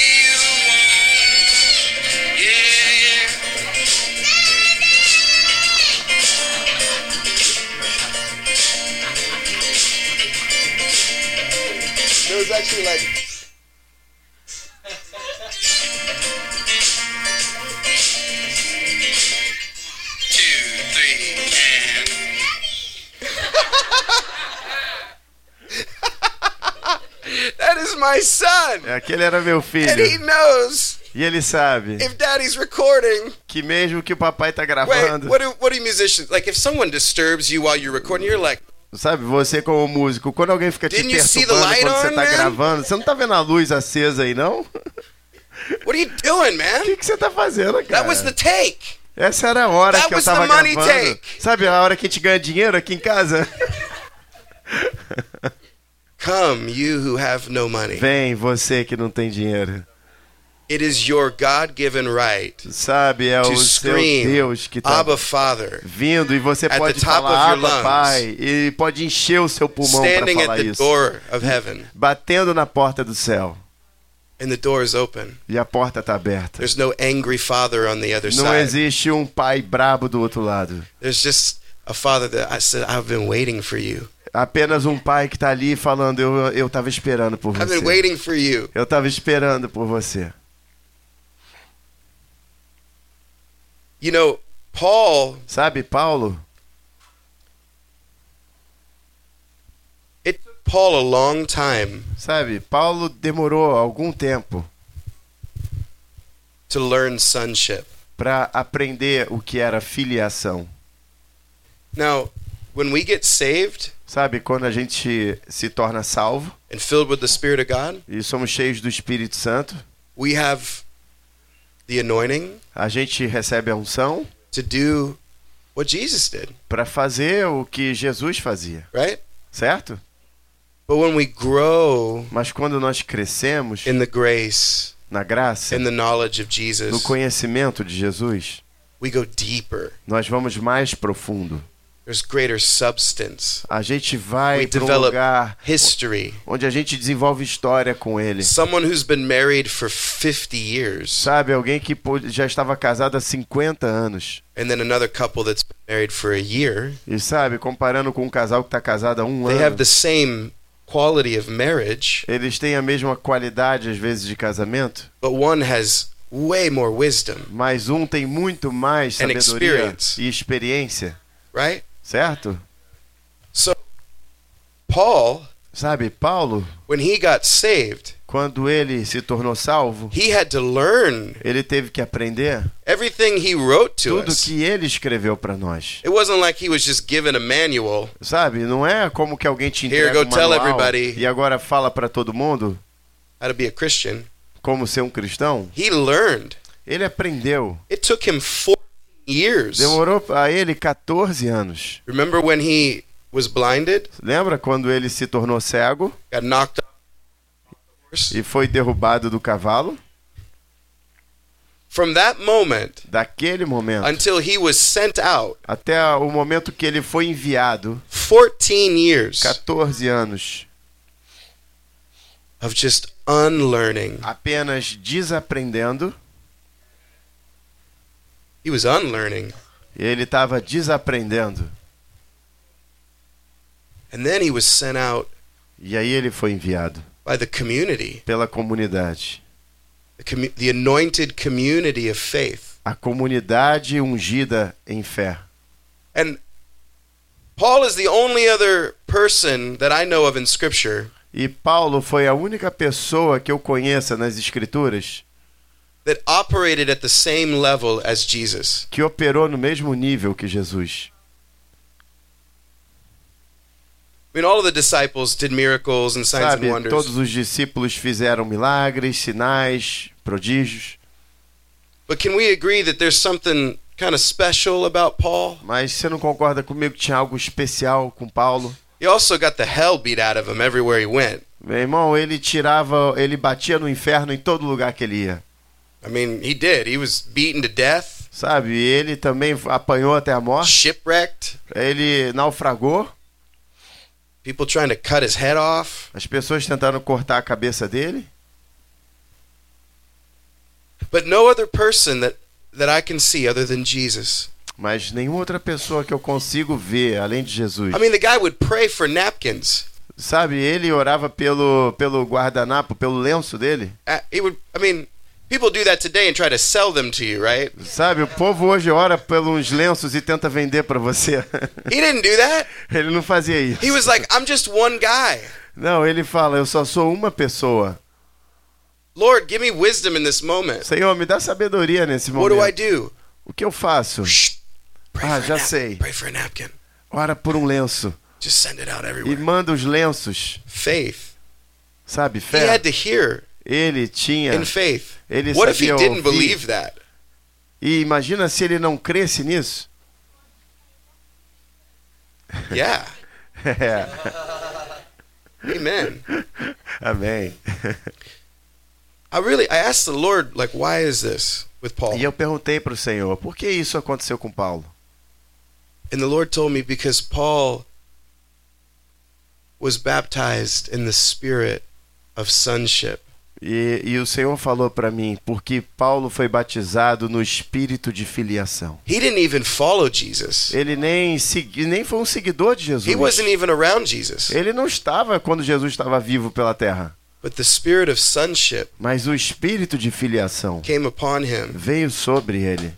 Is my son! Aquele era meu And he filho. knows E ele sabe if daddy's recording. que mesmo que o papai tá Wait, gravando, what do, what do musicians like? If someone disturbs you while you're recording, you're like, sabe, você como músico, quando alguém fica te perturbando quando você tá man? gravando, você não tá vendo a luz acesa aí, não? O what are you doing, man? que, que você tá fazendo, cara? That was the take. Essa era a hora That que eu tava gravando. take. Sabe a hora que a gente ganha dinheiro aqui em casa? Come, you who have no money. Vem, você que não tem dinheiro. It is your God-given right Sabe, é to o seu scream, Deus que tá Abba, Father, vindo e você pode falar, Abba, lungs, Pai, e pode encher o seu pulmão para standing at falar the isso. door of heaven, Batendo na porta do céu. and the door is open. E a porta tá aberta. There's no angry father on the other Não side. existe um pai brabo do outro lado. There's just a father that I said, I've been waiting for you. Apenas um pai que tá ali falando, eu, eu tava esperando por I've been você. waiting for you. Eu tava esperando por você. You know, Paul, Sabe, Paulo? it took Paul a long time Sabe, Paulo demorou algum tempo to learn sonship. para aprender o que era filiação. Now, when we get saved Sabe, quando a gente se torna salvo and filled with the Spirit of God, e somos cheios do Espírito Santo, we have the anointing a gente recebe a unção to do what Jesus did, para fazer o que Jesus fazia, right? certo? But when we grow Mas quando nós crescemos in the grace, na graça, in the knowledge of no Jesus, conhecimento de Jesus, we go deeper. nós vamos mais profundo. There's greater substance, A gente vai We para um develop lugar history. onde a gente desenvolve história com ele. Someone who's been married for 50 years, Sabe, alguém que já estava casado há 50 anos. and then another couple that's been married for a year, E sabe, comparando com um casal que está casado há um they have ano, the same quality of marriage, eles têm a mesma qualidade, às vezes, de casamento, but one has way more wisdom, mas um tem muito mais And sabedoria experience. e experiência, right? Certo? So, Paul, Sabe, Paulo, when he got saved, quando ele se tornou salvo, he had to learn ele teve que aprender everything he wrote to tudo us. que ele escreveu para nós. It wasn't like he was just given a manual. Sabe, não é como que alguém te Here, entrega go um tell manual everybody. e agora fala para todo mundo how to be a Christian. como ser um cristão. He learned. Ele aprendeu. It took him 14 years. Demorou a ele 14 anos. Remember when he was blinded, Lembra quando ele se tornou cego got knocked e foi derrubado do cavalo? From that moment Daquele momento until he was sent out, até o momento que ele foi enviado, 14 years 14 anos, of just unlearning. apenas desaprendendo. He was unlearning. E ele estava desaprendendo. And then he was sent out E aí ele foi enviado by the community, pela comunidade. the, commu- the anointed community of faith. A comunidade ungida em fé. And Paul is the only other person that I know of in Scripture E Paulo foi a única pessoa que eu conheça nas escrituras that operated at the same level as Jesus. que operou no mesmo nível que Jesus. I mean, all of the disciples did miracles and signs Sabe, and wonders. todos os discípulos fizeram milagres, sinais, prodígios, But can we agree that there's something kind of special about Paul? mas você não concorda comigo que tinha algo especial com Paulo? He also got the hell beat out of him everywhere he went. Meu irmão, ele tirava, ele batia no inferno em todo lugar que ele ia. I mean, he did. He was beaten to death, Sabe, ele também apanhou até a morte, shipwrecked, ele naufragou, people trying to cut his head off. as pessoas tentaram cortar a cabeça dele. But no other person that, that I can see other than Jesus. Mas nenhuma outra pessoa que eu consigo ver além de Jesus. I mean, the guy would pray for napkins. Sabe, ele orava pelo, pelo guardanapo, pelo lenço dele. Uh, He would. I mean, people do that today and try to sell them to you, right? Sabe, o povo hoje ora pelos lenços e tenta vender pra você. He didn't do that. ele não fazia isso. He was like, I'm just one guy. Não, ele fala, eu só sou uma pessoa. Lord, give me wisdom in this moment. Senhor, me dá sabedoria nesse What do I momento. do? O que eu faço? Shh. Pray, Ah, já sei. pray for a napkin. Ora por um lenço Just send it out e everywhere. manda os lenços. Faith. Sabe, He fé. had to hear Ele tinha. in faith. Ele What if he sabia didn't ouvir. believe that? E imagina se ele não cresce nisso. Yeah. É. Amen. Amém. I really I asked the Lord like why is this with Paul? E eu perguntei para o Senhor, por que isso aconteceu com Paulo? And the Lord told me because Paul was baptized in the spirit of sonship. E, e o Senhor falou para mim, porque Paulo foi batizado no espírito de filiação. He didn't even follow Jesus. Ele nem, nem foi um seguidor de Jesus. He wasn't even around Jesus. Ele não estava quando Jesus estava vivo pela terra. But the spirit of sonship Mas o espírito de filiação came upon him. veio sobre ele.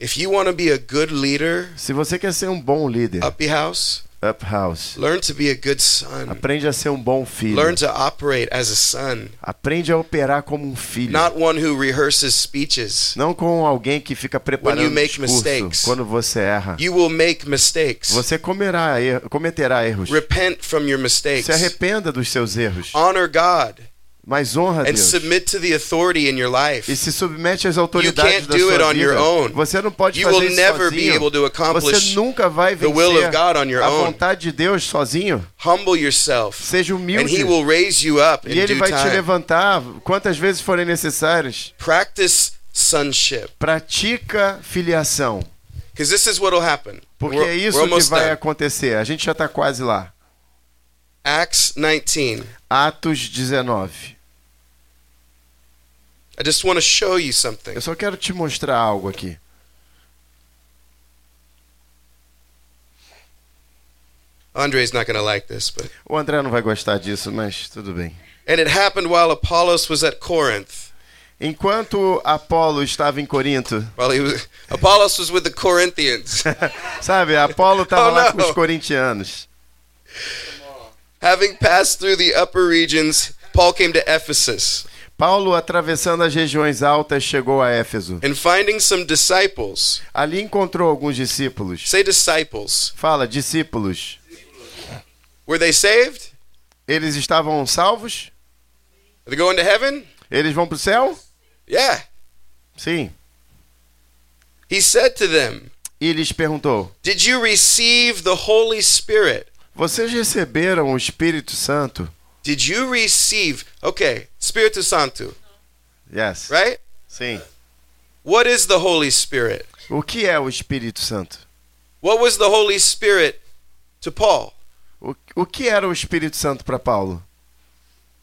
If you want to be a good leader, Se você quer ser um bom líder, Uppy House, up house, learn to be a good son. aprende a ser um bom filho. Learn to operate as a son, Aprende a operar como um filho. not one who rehearses speeches. Não com alguém que fica preparando you o make discurso mistakes. quando você erra. You will make mistakes. Você comerá, er- cometerá erros. Repent from your mistakes. Se arrependa dos seus erros, Honor God mas honra a and Deus. submit to the authority in your life. E se submete às autoridades can't da sua it on vida. your own. Você não pode You fazer will isso never be sozinho. able to accomplish Você nunca vai the will vencer of God on your a own. vontade de Deus sozinho. Humble yourself, Seja and humilde. He will raise you up E ele vai te levantar quantas vezes forem necessárias. Practice sonship, Pratica filiação. because this is what will happen. Porque é isso que vai done. acontecer. A gente já está quase lá. Acts 19. Atos 19. I just want to show you something. Eu só quero te mostrar algo aqui. Andre's not going to like this, but O André não vai gostar disso, mas tudo bem. and it happened while Apollos was at Corinth. Enquanto Apolo estava em Corinto, While he was Apollos was with the Corinthians, sabe, Apolo estava Oh, lá com os corintianos. having passed through the upper regions, Paul came to Ephesus, Paulo, atravessando as regiões altas, chegou a Éfeso. and finding some disciples. Ali encontrou alguns discípulos. Say disciples. Fala, discípulos. Were they saved? Eles estavam salvos? Are they going to heaven? Eles vão para o céu? Yeah. Sim. He said to them, E lhes perguntou: Did you receive the Holy Spirit? Vocês receberam o Espírito Santo? Did you receive? Okay, Spiritu Santo, Yes. right? Sim. What is the Holy Spirit? O que é o Espírito Santo? What was the Holy Spirit to Paul? O, o que era o Espírito Santo para Paulo?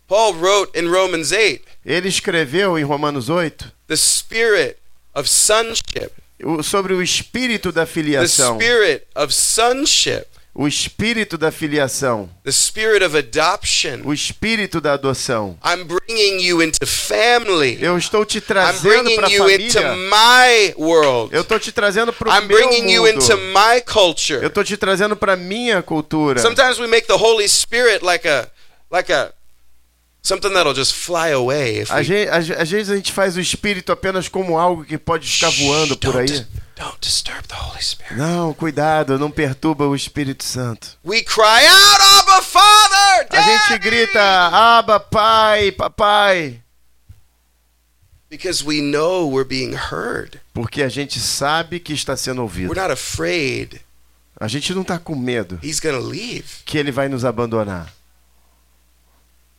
Paul wrote in Romans 8, Ele escreveu em Romanos 8 the spirit of sonship, o- sobre o espírito da the filiação. spirit of sonship, O espírito da filiação. the spirit of adoption. O espírito da adoção. I'm bringing you into family. Eu estou te trazendo para a you into família. my world. Eu estou te trazendo para o meu bringing you into mundo. my Eu culture. estou te trazendo para minha cultura. Sometimes we make the Holy Spirit like a like a something that'll just fly away we às, vezes a gente faz o espírito apenas como algo que pode ficar voando Shh, por don't aí. dis- don't disturb the Holy Spirit. Não, cuidado, não perturba o Espírito Santo. We cry out, Abba Father! A gente Daddy!" grita, Aba, pai, papai. Because we know we're being heard. Porque a gente sabe que está sendo ouvido. We're not afraid A gente não está com medo he's to leave. que ele vai nos abandonar.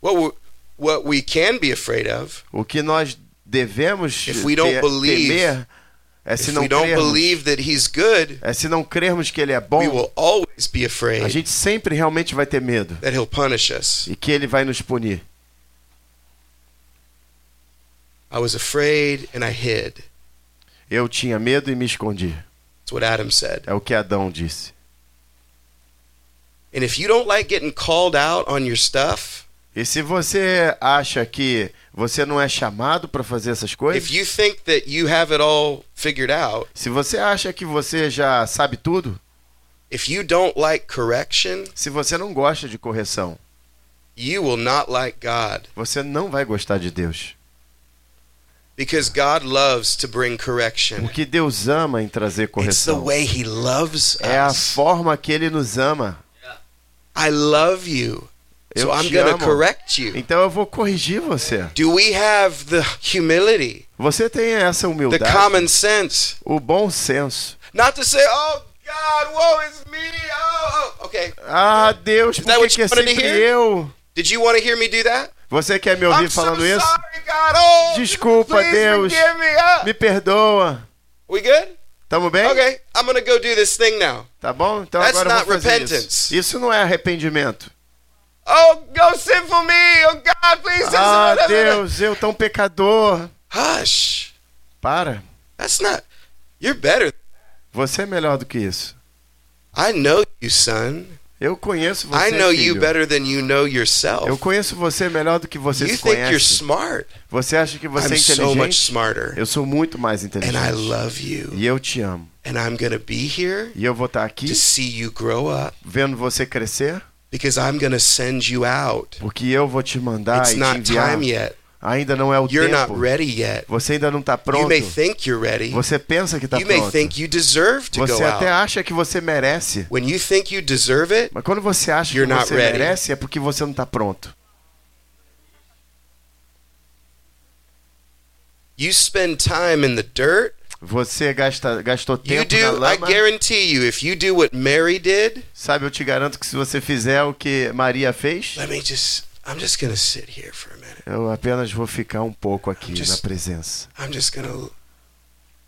What we, what we can be afraid of, O que nós devemos If we don't te- believe- temer é se if não we don't crermos, believe that he's good, é se não crermos que ele é we bom, will always be a gente sempre realmente vai ter medo that he'll punish us. e que ele vai nos punir. I was afraid and I hid. Eu tinha medo e me escondi. That's what Adam said. É o que Adão disse. And if you don't like getting called out on your stuff, E se você acha que você não é chamado para fazer essas coisas, if you think that you have it all figured out, se você acha que você já sabe tudo, if you don't like correction, se você não gosta de correção, you will not like God você não vai gostar de Deus. because God loves to bring correction. Porque Deus ama em trazer It's the correção. way He loves É a us. forma que Ele nos ama. I love you, Eu so I'm correct you. Então eu vou corrigir você. Do we have the humility, Você tem essa the humildade, common sense, o bom senso. not to say, "Oh God, woe is me"? Oh, oh. okay. Ah, Deus, por que, que é sempre eu? Did you want to hear me do that? Você quer me ouvir I'm so falando isso? sorry, God. Oh, Desculpa, Deus. me. Ah. Me perdoa. We good? Tamo bem? Okay, I'm gonna go do this thing now. Tá bom? Então That's agora eu vou not fazer repentance. isso. Isso não é arrependimento. Oh, go sin for me. Oh God, please. Ah, for me. Deus, eu tão pecador. Hush. Para. That's not. You're better. Você é melhor do que isso. I know you, son. Eu conheço você, I know you filho. better than you know yourself. Eu conheço você melhor do que você you se think you're conhece. smart. Você acha que você I'm é so much inteligente? smarter. Eu sou muito mais And inteligente. I love you. E eu te amo. And I'm gonna be here E eu vou estar aqui to see you grow up vendo você crescer, because I'm gonna send you out. porque eu vou te mandar It's e te not enviar. time yet. Ainda não é o You're not tempo. ready yet. Você ainda não está You pronto. may think you're ready. Você pensa que está You may pronto. think you deserve to Você até acha que você merece. When you think you deserve it, Mas quando você acha You're que not você ready. merece, é porque você não está pronto. you spend time in the dirt. Você gasta, gastou You tempo na do, I lama. guarantee you, if you do what Mary did, Sabe, eu te garanto que se você fizer o que Maria fez, let me just, I'm just gonna sit here for a minute. eu apenas vou ficar um pouco aqui Just- na presença. I'm just gonna,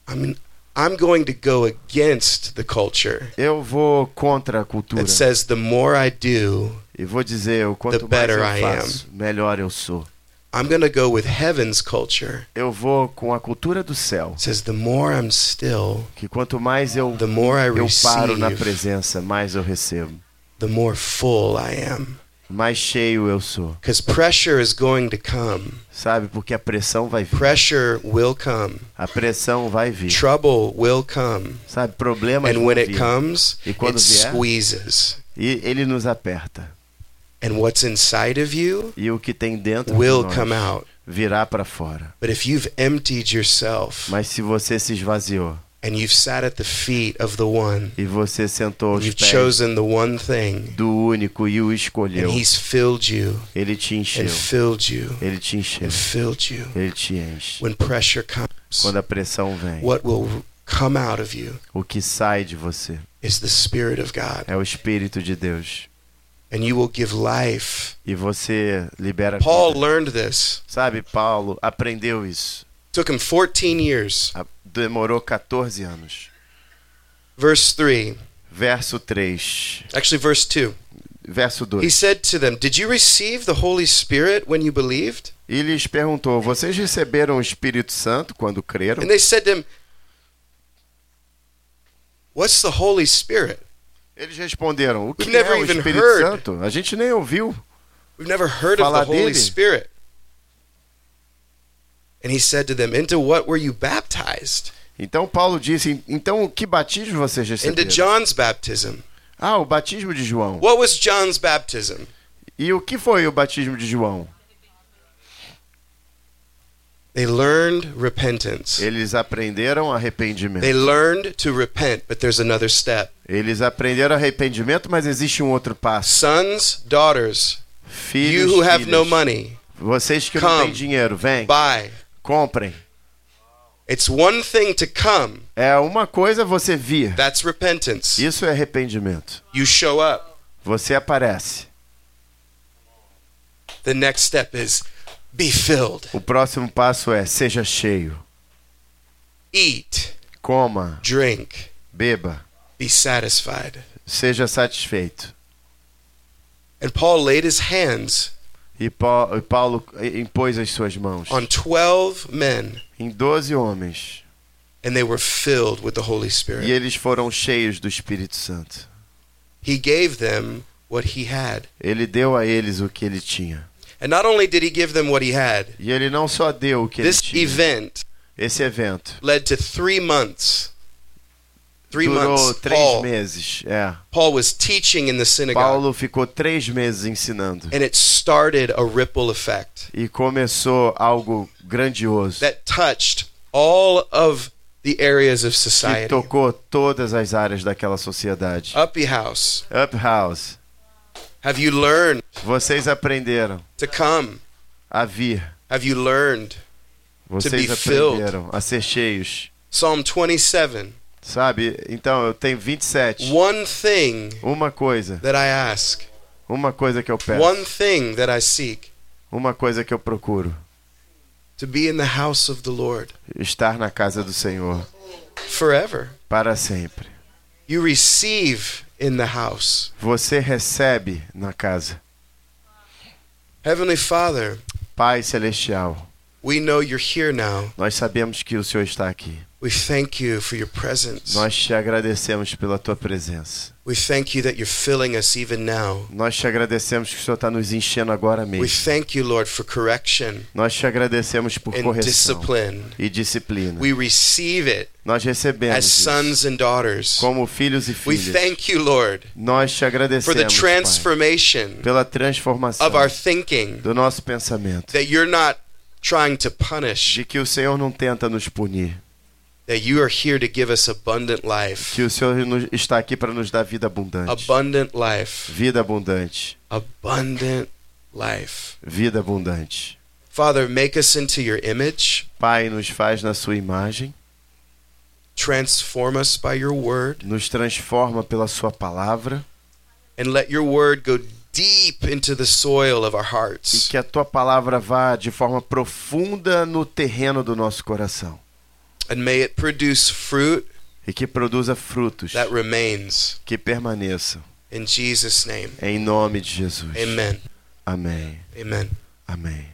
I mean, I'm going to go against the culture Eu vou contra a cultura. that says the more I do, E vou dizer, o quanto The mais better eu I faço, melhor eu sou. I'm gonna go with heaven's culture. Eu vou com a cultura do céu. Says the more I'm still, Que quanto mais eu, the more I eu paro na presença, mais eu recebo. the more full I am. Mais cheio eu sou. Because pressure is going to come. Sabe? Porque a pressão vai vir. Pressure will come. A pressão vai vir. Trouble will come. Sabe? Problemas And vão when it vir. comes, E quando it vier? squeezes. E ele nos aperta. And what's inside of you E o que tem dentro will de come out. virá para fora. But if you've emptied yourself Mas se você se esvaziou and you've sat at the feet of the one, e você sentou and aos you've pés chosen the one thing, do único e o and escolheu, he's filled you ele te encheu. and filled you Ele te encheu. and filled you. Ele te enche. When pressure comes, Quando a pressão vem, what will come out of you o que sai de você is the Spirit of God. é o Espírito de Deus. E você libera Paul vida. learned this. Sabe, Paulo aprendeu isso. Took him 14 years. A- Demorou 14 anos. Verse 3, Verso 3. actually, verse 2. Verso 2. He said to them, Did you receive the Holy Spirit when you believed? E lhes perguntou: Vocês receberam o Espírito Santo quando creram? And they said to him, What's the Holy Spirit? Eles responderam: O que We've é o Espírito heard. Santo? A gente nem ouviu. We've never heard of Falar the Holy dele. Spirit. And he said to them, Into what were you baptized? Então Paulo disse: Então que batismo vocês Into receberam? John's baptism. Ah, o batismo de João. What was John's baptism? E o que foi o batismo de João? They learned repentance. Eles aprenderam arrependimento. They learned to repent, but there's another step. Eles aprenderam arrependimento, mas existe um outro passo. Sons, daughters, Filhos, you who have no money, vocês que não come, têm dinheiro, vem, buy. comprem. It's one thing to come, É uma coisa você vir. that's repentance. Isso é arrependimento. You show up. Você aparece. The next step is be filled, O próximo passo é seja cheio. eat, Coma, drink, beba, be satisfied. seja satisfeito. And Paul laid his hands E Pa- e Paulo impôs as suas mãos on 12 men, em doze homens. and they were filled with the Holy E Spirit. eles foram cheios do Espírito Santo. He gave them what he had. Ele deu a eles o que ele tinha. And not only did he give them what he had, E ele não só deu o que ele this tinha. event Esse evento led to three months. Three durou months. três Paul, meses. É. Paul was teaching in the synagogue, Paulo ficou três meses ensinando. and it started a ripple effect E começou algo grandioso. that touched all of the areas of Que society. tocou todas as áreas daquela sociedade. Uppy House, Up House. Have you learned Vocês aprenderam to come? a vir. Have you learned? Vocês aprenderam a ser cheios. Psalm 27. Sabe? Então eu tenho 27. One thing Uma coisa. that I ask, Uma coisa que eu peço. one thing that I seek, Uma coisa que eu procuro. to be in the house of the Lord Estar na casa do Senhor. forever. Para sempre. You receive in the house. Você recebe na casa. Heavenly Father, Pai Celestial. we know you're here now. Nós sabemos que o Senhor está aqui. We thank you for your presence. Nós te agradecemos pela tua presença. We thank you that you're filling us even now. Nós te agradecemos que o Senhor está nos enchendo agora We mesmo. thank you, Lord, for correction Nós te agradecemos por and correção discipline. e disciplina. We receive it Nós recebemos as sons and daughters. como filhos e We filhas. thank you, Lord, Nós te for the agradecemos Pai, transformation pela transformação of our thinking, do nosso pensamento. that you're not trying to punish, De que o Senhor não tenta nos punir. That you are here to give us abundant life. Que o Senhor está aqui para nos dar vida abundante. Abundant life. Vida abundante. Abundant life. Vida abundante. Father, make us into your image. Pai, nos faz na sua imagem. Transform us by your word. Nos transforma pela sua palavra. And let your word go deep into the soil of our E hearts. que a tua palavra vá de forma profunda no terreno do nosso coração. And may it produce fruit E que produza frutos that remains. que permaneçam. In Jesus' name. Em nome de Jesus. Amen. Amém. Amen. Amém.